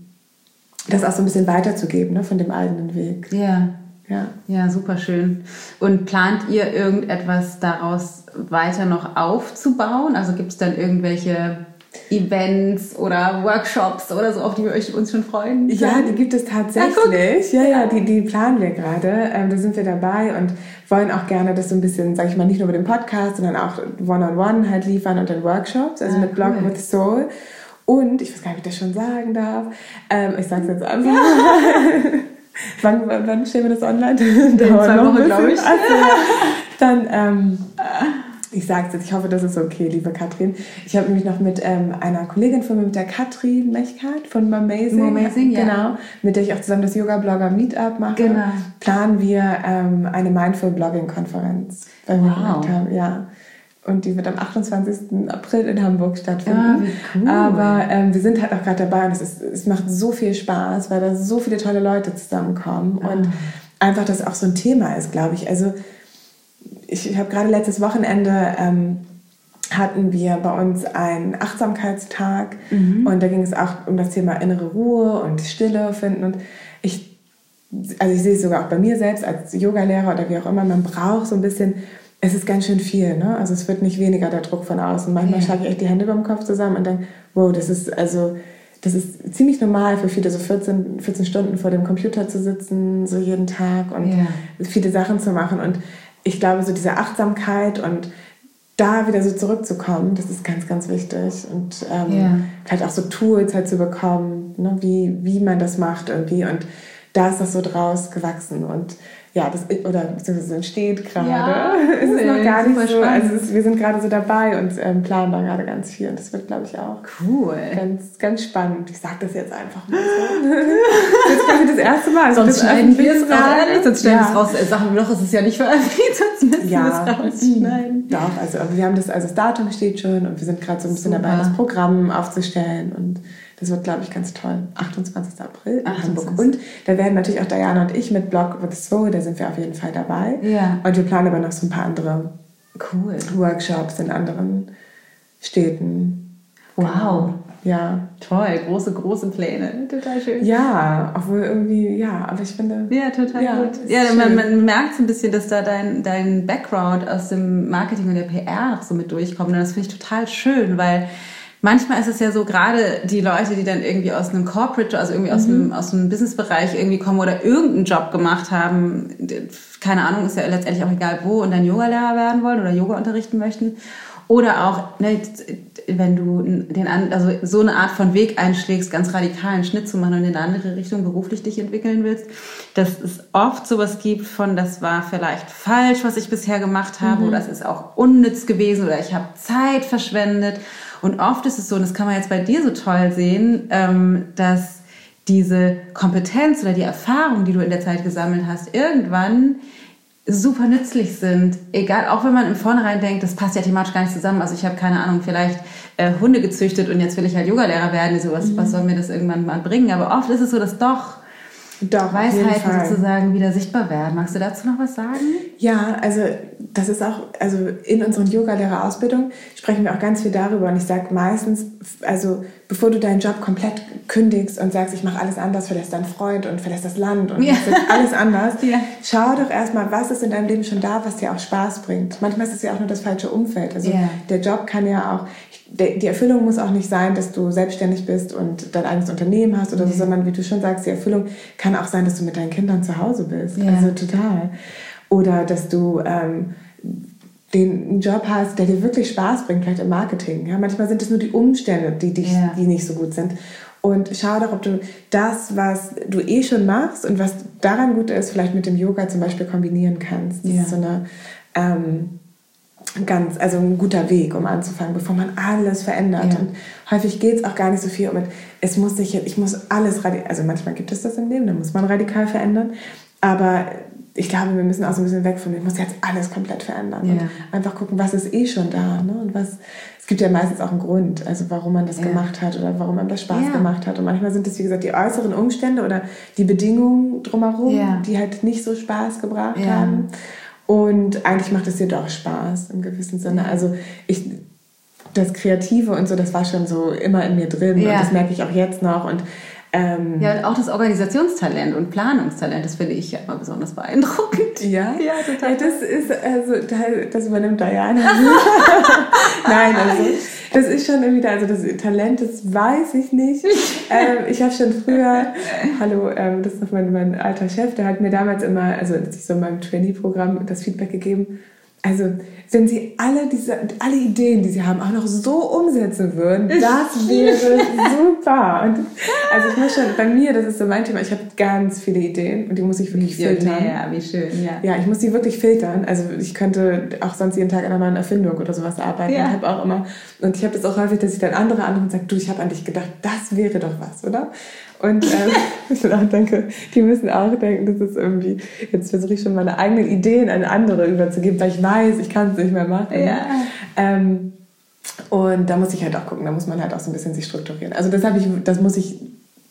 das auch so ein bisschen weiterzugeben ne, von dem eigenen Weg. Ja. Ja. ja, super schön. Und plant ihr irgendetwas daraus weiter noch aufzubauen? Also gibt es dann irgendwelche Events oder Workshops oder so, auf die wir euch uns schon freuen? Ja, die gibt es tatsächlich. Ja, ja, die, die planen wir gerade. Ähm, da sind wir dabei und wollen auch gerne das so ein bisschen, sage ich mal, nicht nur mit dem Podcast, sondern auch One-on-One -on -one halt liefern und dann Workshops, also ah, mit Blog cool. with Soul. Und, ich weiß gar nicht, ob ich das schon sagen darf, ähm, ich sage es jetzt einfach. *laughs* wann, wann stellen wir das online? *laughs* In zwei Wochen, glaube ich. Also, *laughs* dann... Ähm, ich sage es jetzt, ich hoffe, das ist okay, liebe Katrin. Ich habe nämlich noch mit ähm, einer Kollegin von mir, mit der Katrin Mechkat von Mamazing, Amazing ja. genau, mit der ich auch zusammen das Yoga-Blogger Meetup mache, genau. planen wir ähm, eine Mindful Blogging-Konferenz. Wow. Ja. Und die wird am 28. April in Hamburg stattfinden. Ja, ah, cool. Aber ähm, wir sind halt auch gerade dabei und es, ist, es macht so viel Spaß, weil da so viele tolle Leute zusammenkommen. Ah. Und einfach das auch so ein Thema ist, glaube ich. Also ich habe gerade letztes Wochenende ähm, hatten wir bei uns einen Achtsamkeitstag mhm. und da ging es auch um das Thema innere Ruhe und Stille finden und ich, also ich sehe es sogar auch bei mir selbst als Yogalehrer oder wie auch immer, man braucht so ein bisschen es ist ganz schön viel, ne? Also es wird nicht weniger der Druck von außen. Manchmal ja. schlage ich echt die Hände über dem Kopf zusammen und denke, wow, das ist also das ist ziemlich normal für viele, so 14, 14 Stunden vor dem Computer zu sitzen, so jeden Tag und ja. viele Sachen zu machen. Und ich glaube, so diese Achtsamkeit und da wieder so zurückzukommen, das ist ganz, ganz wichtig. Und ähm, ja. halt auch so Tools halt zu bekommen, ne, wie, wie man das macht irgendwie. Und da ist das so draus gewachsen. Und ja, das, oder beziehungsweise entsteht gerade. Ja, *laughs* es ist noch gar nicht so, also ist, wir sind gerade so dabei und ähm, planen da gerade ganz viel und das wird, glaube ich, auch cool. Ganz, ganz spannend. Ich sage das jetzt einfach mal so. das ist quasi das erste Mal. Also sonst schneiden wir es raus. Sonst stellen wir es raus. Äh, sagen wir doch, es ist ja nicht veröffentlicht, sonst müssen ja. wir es rausschneiden. Doch, also wir haben das, also das Datum steht schon und wir sind gerade so ein bisschen Super. dabei, das Programm aufzustellen und das wird, glaube ich, ganz toll. 28. April in 28. Hamburg. Und da werden natürlich auch Diana und ich mit Blog with Soul, da sind wir auf jeden Fall dabei. Ja. Und wir planen aber noch so ein paar andere cool. Workshops in anderen Städten. Wow. Ja. Toll, große, große Pläne. Total schön. Ja, obwohl irgendwie, ja, aber ich finde. Ja, total ja, gut. Ja, man, man, merkt so ein bisschen, dass da dein, dein Background aus dem Marketing und der PR noch so mit durchkommt. Und das finde ich total schön, weil manchmal ist es ja so, gerade die Leute, die dann irgendwie aus einem Corporate, also irgendwie aus, mhm. einem, aus einem Businessbereich irgendwie kommen oder irgendeinen Job gemacht haben, keine Ahnung, ist ja letztendlich auch egal wo, und dann Yogalehrer werden wollen oder Yoga unterrichten möchten. Oder auch, ne, wenn du den, also so eine Art von Weg einschlägst, ganz radikal einen Schnitt zu machen und in eine andere Richtung beruflich dich entwickeln willst, dass es oft sowas gibt von, das war vielleicht falsch, was ich bisher gemacht habe, mhm. oder es ist auch unnütz gewesen, oder ich habe Zeit verschwendet. Und oft ist es so, und das kann man jetzt bei dir so toll sehen, ähm, dass diese Kompetenz oder die Erfahrung, die du in der Zeit gesammelt hast, irgendwann super nützlich sind. Egal, auch wenn man im Vornherein denkt, das passt ja thematisch gar nicht zusammen. Also ich habe keine Ahnung, vielleicht äh, Hunde gezüchtet und jetzt will ich halt Yogalehrer werden. So was, mhm. was soll mir das irgendwann mal bringen? Aber oft ist es so, dass doch doch, Weisheiten sozusagen wieder sichtbar werden. Magst du dazu noch was sagen? Ja, also das ist auch, also in unseren Yoga-Lehrer-Ausbildungen sprechen wir auch ganz viel darüber und ich sage meistens, also bevor du deinen Job komplett kündigst und sagst, ich mache alles anders, verlässt deinen Freund und verlässt das Land und ja. alles anders, *laughs* ja. schau doch erstmal, was ist in deinem Leben schon da, was dir auch Spaß bringt. Manchmal ist es ja auch nur das falsche Umfeld. Also ja. der Job kann ja auch, die Erfüllung muss auch nicht sein, dass du selbstständig bist und dein eigenes Unternehmen hast oder so, sondern wie du schon sagst, die Erfüllung kann auch sein, dass du mit deinen Kindern zu Hause bist. Also total. Oder dass du ähm, den Job hast, der dir wirklich Spaß bringt, vielleicht im Marketing. Ja, manchmal sind es nur die Umstände, die, dich, ja. die nicht so gut sind. Und schau doch, ob du das, was du eh schon machst und was daran gut ist, vielleicht mit dem Yoga zum Beispiel kombinieren kannst. Das ja. ist so eine ähm, ganz, also ein guter Weg, um anzufangen, bevor man alles verändert. Ja. Und häufig geht es auch gar nicht so viel um, es muss sich, ich muss alles radikal, also manchmal gibt es das im Leben, da muss man radikal verändern. Aber ich glaube, wir müssen auch so ein bisschen weg von, ich muss jetzt alles komplett verändern ja. und einfach gucken, was ist eh schon da. Ne? Und was, es gibt ja meistens auch einen Grund, also warum man das ja. gemacht hat oder warum man das Spaß gemacht hat. Und manchmal sind es, wie gesagt, die äußeren Umstände oder die Bedingungen drumherum, die halt nicht so Spaß gebracht haben. Und eigentlich macht es dir doch Spaß im gewissen Sinne. Also ich, das Kreative und so, das war schon so immer in mir drin und das merke ich auch jetzt noch. Und ähm, ja, und auch das Organisationstalent und Planungstalent, das finde ich ja immer besonders beeindruckend. *laughs* Ja, ja total. Ja, das ist, also, das übernimmt Diana. *laughs* Nein, also, das ist schon irgendwie da, also das Talent, das weiß ich nicht. *laughs* ähm, ich habe schon früher, hallo, ähm, das ist noch mein, mein alter Chef, der hat mir damals immer, also als ich so in meinem Trainee-Programm das Feedback gegeben, also wenn sie alle diese, alle Ideen, die sie haben, auch noch so umsetzen würden, *laughs* das wäre super. Und also ich muss schon, bei mir, das ist so mein Thema, ich habe ganz viele Ideen und die muss ich wirklich filtern. Ja, wie schön, ja. Ja, ich muss die wirklich filtern. Also ich könnte auch sonst jeden Tag an einer neuen Erfindung oder sowas arbeiten. Ja. Ich habe auch immer, und ich habe das auch häufig, dass ich dann andere anrufe und sage, du, ich habe an dich gedacht, das wäre doch was, oder? Und ähm, *laughs* ich auch denke, die müssen auch denken, das ist irgendwie, jetzt versuche ich schon meine eigenen Ideen an andere überzugeben, weil ich weiß, ich kann es nicht mehr machen. Ja. Ähm, und da muss ich halt auch gucken, da muss man halt auch so ein bisschen sich strukturieren. Also das habe ich, das muss ich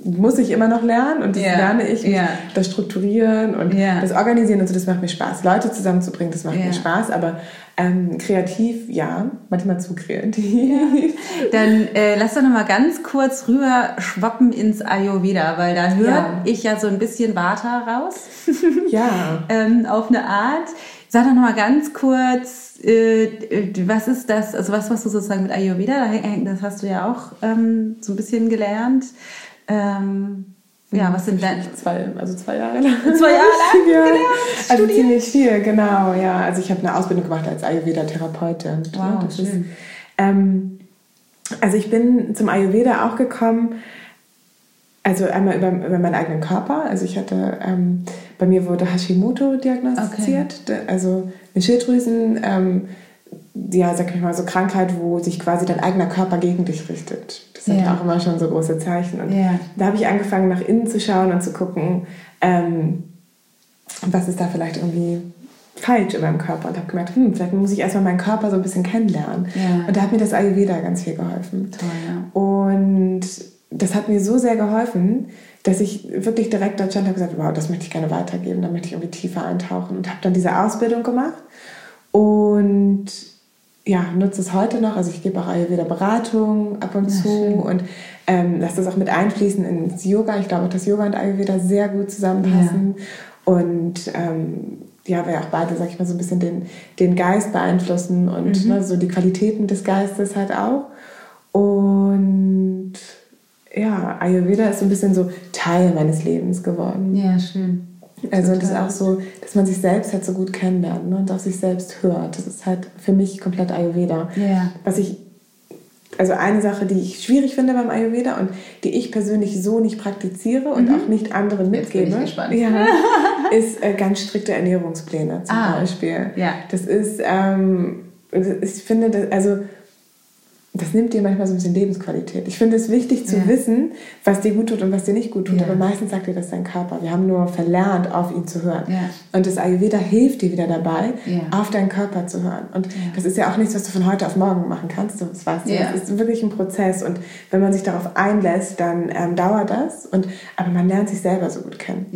muss ich immer noch lernen und das yeah. lerne ich, yeah. das Strukturieren und yeah. das Organisieren und so, das macht mir Spaß. Leute zusammenzubringen, das macht mir Spaß, aber ähm, kreativ, ja, manchmal zu kreativ. *laughs* Dann äh, lass doch noch mal ganz kurz rüber schwappen ins Ayurveda, weil da höre ja. ich ja so ein bisschen Vata raus. *laughs* *laughs* ja. ähm, auf eine Art. Sag doch noch mal ganz kurz, äh, was ist das, also was machst du sozusagen mit Ayurveda? Das hast du ja auch ähm, so ein bisschen gelernt. Ähm, ja, was sind denn? Zwei, also zwei Jahre lang. Zwei Jahre *laughs* lang? ja. Gelernt, also studiert. ziemlich viel, genau, ja. Also ich habe eine Ausbildung gemacht als Ayurveda-Therapeutin. Wow, das schön. Ist, ähm, also ich bin zum Ayurveda auch gekommen, also einmal über, über meinen eigenen Körper. Also ich hatte, ähm, bei mir wurde Hashimoto diagnostiziert, okay. also eine Schilddrüsen, ähm, ja, sag ich mal, so Krankheit, wo sich quasi dein eigener Körper gegen dich richtet. Das sind ja auch immer schon so große Zeichen. Und ja. da habe ich angefangen, nach innen zu schauen und zu gucken, ähm, was ist da vielleicht irgendwie falsch in meinem Körper und habe gemerkt, hm, vielleicht muss ich erstmal meinen Körper so ein bisschen kennenlernen. Ja. Und da hat mir das Ayurveda ganz viel geholfen. Toll, ja. Und das hat mir so sehr geholfen, dass ich wirklich direkt dort stand und gesagt wow, das möchte ich gerne weitergeben, da möchte ich irgendwie tiefer eintauchen und habe dann diese Ausbildung gemacht und ja, nutze es heute noch. Also ich gebe auch Ayurveda Beratung ab und ja, zu schön. und ähm, lasse das auch mit einfließen ins Yoga. Ich glaube, dass Yoga und Ayurveda sehr gut zusammenpassen ja. und ähm, ja, wir auch beide, sag ich mal, so ein bisschen den, den Geist beeinflussen und mhm. ne, so die Qualitäten des Geistes halt auch. Und ja, Ayurveda ist so ein bisschen so Teil meines Lebens geworden. Ja, schön. Also Total. das ist auch so, dass man sich selbst halt so gut kennenlernt ne, und auf sich selbst hört. Das ist halt für mich komplett Ayurveda. Ja. Was ich, also eine Sache, die ich schwierig finde beim Ayurveda und die ich persönlich so nicht praktizize und mhm. auch nicht anderen mitgebe, ja, *laughs* ist äh, ganz strikte Ernährungspläne zum ah. Beispiel. Ja. Das ist, ähm, ich finde, das, also das nimmt dir manchmal so ein bisschen Lebensqualität. Ich finde es wichtig zu ja. wissen, was dir gut tut und was dir nicht gut tut. Ja. Aber meistens sagt dir das dein Körper. Wir haben nur verlernt, auf ihn zu hören. Ja. Und das Ayurveda hilft dir wieder dabei, auf deinen Körper zu hören. Und das ist ja auch nichts, was du von heute auf morgen machen kannst. Das weißt du. Das ist wirklich ein Prozess. Und wenn man sich darauf einlässt, dann ähm, dauert das. Und, aber man lernt sich selber so gut kennen.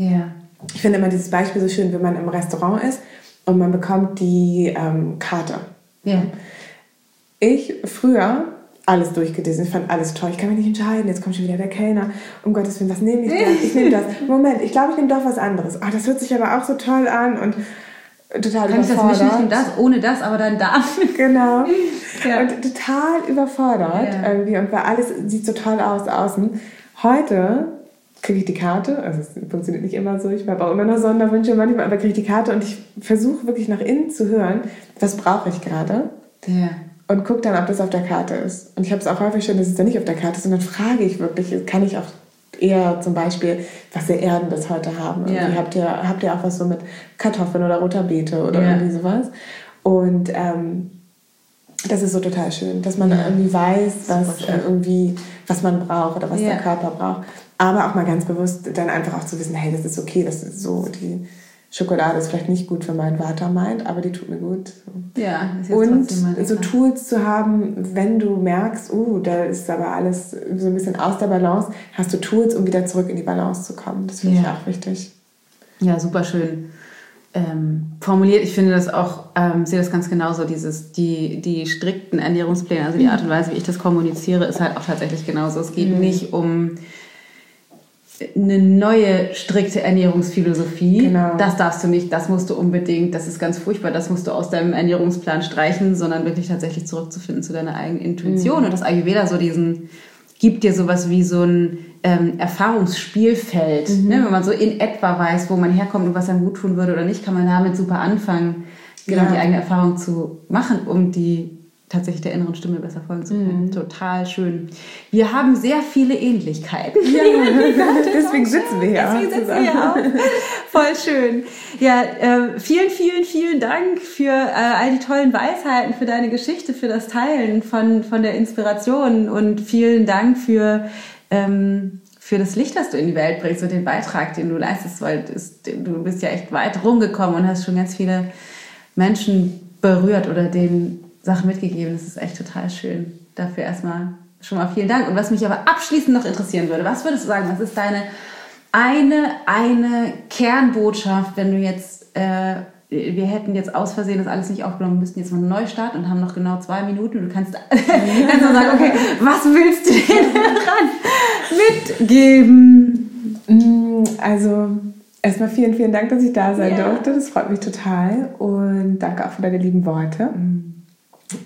Ich finde immer dieses Beispiel so schön, wenn man im Restaurant ist und man bekommt die ähm, Karte. Ja ich früher alles durchgelesen. Ich fand alles toll. Ich kann mich nicht entscheiden. Jetzt kommt schon wieder der Kellner. Um Gottes Willen, was nehme ich denn? Ich nehme das. *laughs* Moment, ich glaube, ich nehme doch was anderes. Oh, das hört sich aber auch so toll an und total kann überfordert. Kann ich das mischen? Das, ohne das, aber dann da. *laughs* Genau. *laughs* ja. Und total überfordert ja. irgendwie. Und weil alles sieht so toll aus außen. Heute kriege ich die Karte, also es funktioniert nicht immer so, ich habe auch immer noch Sonderwünsche manchmal, aber kriege ich die Karte und ich versuche wirklich nach innen zu hören, was brauche ich gerade. Ja und gucke dann, ob das auf der Karte ist. Und ich habe es auch häufig schon, dass es dann nicht auf der Karte ist. Und dann frage ich wirklich, kann ich auch eher zum Beispiel, was ihr Erden das heute haben. Ja. Habt, ihr, habt ihr auch was so mit Kartoffeln oder roter Beete oder ja. irgendwie sowas? Und ähm, das ist so total schön, dass man ja. irgendwie weiß, was, äh, irgendwie, was man braucht oder was der Körper braucht. Aber auch mal ganz bewusst dann einfach auch zu wissen, hey, das ist okay, das ist so die Schokolade ist vielleicht nicht gut für meinen Vater meint, aber die tut mir gut. Ja, ist und so Tools zu haben, wenn du merkst, uh, da ist aber alles so ein bisschen aus der Balance, hast du Tools, um wieder zurück in die Balance zu kommen. Das finde ja. ich auch wichtig. Ja, super schön ähm, formuliert. Ich finde das auch, ähm, sehe das ganz genauso, dieses, die, die strikten Ernährungspläne, also die Art und Weise, wie ich das kommuniziere, ist halt auch tatsächlich genauso. Es geht mhm. nicht um eine neue strikte Ernährungsphilosophie. Genau. Das darfst du nicht, das musst du unbedingt, das ist ganz furchtbar, das musst du aus deinem Ernährungsplan streichen, sondern wirklich tatsächlich zurückzufinden zu deiner eigenen Intuition. Mhm. Und das Ayurveda so diesen, gibt dir sowas wie so ein ähm, Erfahrungsspielfeld. Mhm. Ne? Wenn man so in etwa weiß, wo man herkommt und was einem gut tun würde oder nicht, kann man damit super anfangen, genau ja. die eigene Erfahrung zu machen, um die tatsächlich der inneren Stimme besser folgen zu können. Mhm. Total schön. Wir haben sehr viele Ähnlichkeiten. Ja, *laughs* deswegen sitzen wir hier deswegen sitzen wir hier auch. Voll schön. Ja, äh, vielen, vielen, vielen Dank für äh, all die tollen Weisheiten, für deine Geschichte, für das Teilen von, von der Inspiration und vielen Dank für, ähm, für das Licht, das du in die Welt bringst und den Beitrag, den du leistest, weil das, du bist ja echt weit rumgekommen und hast schon ganz viele Menschen berührt oder denen Sachen mitgegeben. Das ist echt total schön. Dafür erstmal schon mal vielen Dank. Und was mich aber abschließend noch interessieren würde, was würdest du sagen, was ist deine eine, eine Kernbotschaft, wenn du jetzt, äh, wir hätten jetzt aus Versehen das alles nicht aufgenommen, müssten jetzt mal neu starten und haben noch genau zwei Minuten. Du kannst, *laughs* kannst sagen, okay, was willst du denn *laughs* dran mitgeben? Mm, also, Erstmal vielen, vielen Dank, dass ich da sein ja. durfte. Das freut mich total. Und danke auch für deine lieben Worte. Mhm.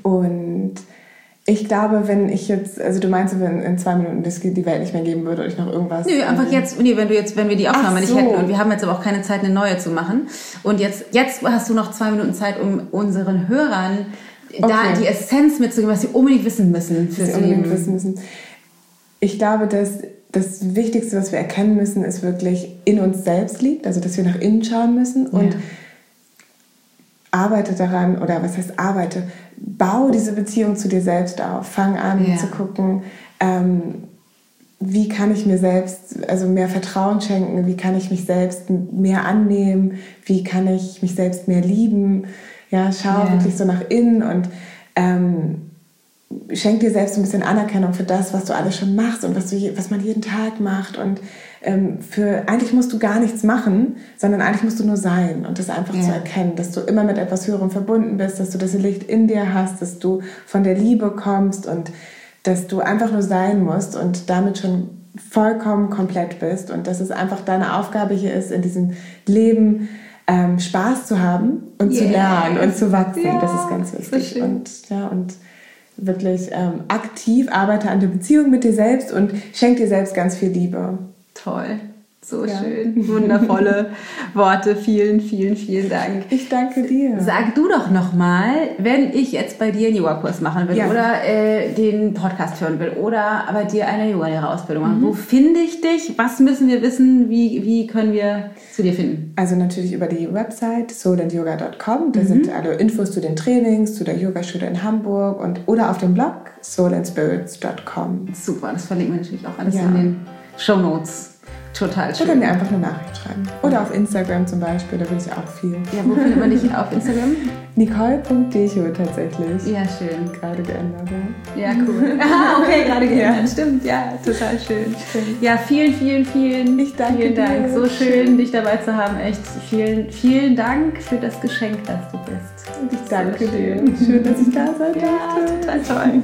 Und ich glaube, wenn ich jetzt, also du meinst, wenn in zwei Minuten das die Welt nicht mehr geben würde und ich noch irgendwas. Nö, einfach jetzt, nee, wenn du jetzt, wenn wir die Aufnahme so. nicht hätten und wir haben jetzt aber auch keine Zeit, eine neue zu machen. Und jetzt, jetzt hast du noch zwei Minuten Zeit, um unseren Hörern okay. da die Essenz mitzugeben, was sie unbedingt wissen müssen für sie unbedingt wissen müssen. Ich glaube, dass das Wichtigste, was wir erkennen müssen, ist wirklich in uns selbst liegt, also dass wir nach innen schauen müssen und ja. Arbeite daran, oder was heißt arbeite, bau diese Beziehung zu dir selbst auf. Fang an ja. zu gucken, ähm, wie kann ich mir selbst also mehr Vertrauen schenken, wie kann ich mich selbst mehr annehmen, wie kann ich mich selbst mehr lieben. Ja, schau ja. wirklich so nach innen und ähm, schenk dir selbst ein bisschen Anerkennung für das, was du alles schon machst und was, du, was man jeden Tag macht und ähm, für eigentlich musst du gar nichts machen, sondern eigentlich musst du nur sein und das einfach ja. zu erkennen, dass du immer mit etwas Höherem verbunden bist, dass du das Licht in dir hast, dass du von der Liebe kommst und dass du einfach nur sein musst und damit schon vollkommen komplett bist und dass es einfach deine Aufgabe hier ist, in diesem Leben ähm, Spaß zu haben und yeah. zu lernen und zu wachsen. Ja, das ist ganz wichtig. Und ja und wirklich ähm, aktiv arbeite an der Beziehung mit dir selbst und schenk dir selbst ganz viel Liebe. Toll. So ja. schön. Wundervolle *laughs* Worte. Vielen, vielen, vielen Dank. Ich danke dir. Sag du doch nochmal, wenn ich jetzt bei dir einen Yoga-Kurs machen will ja. oder äh, den Podcast hören will oder bei dir eine Yoga-Lehrerausbildung machen, mhm. wo finde ich dich? Was müssen wir wissen? Wie, wie können wir zu dir finden? Also natürlich über die Website soulandyoga.com. Da mhm. sind alle Infos zu den Trainings, zu der Yogaschule in Hamburg und oder auf dem Blog soulandspirits.com. Super, das verlinken wir natürlich auch alles ja. in den Show Notes. Total schön. Oder mir einfach eine Nachricht schreiben. Oder auf Instagram zum Beispiel, da bin ich auch viel. Ja, wo findet man dich auf Instagram? *laughs* Nicole.decho tatsächlich. Ja, schön. Gerade geändert. Ja, cool. *laughs* ah, okay, gerade geändert. Ja. Stimmt, ja, total schön. Stimmt. Ja, vielen, vielen, vielen, ich danke vielen Dank. So schön, schön, dich dabei zu haben. Echt vielen, vielen Dank für das Geschenk, das du bist. Und ich danke dir. Schön, dass ich da sein durfte. Ja, total toll.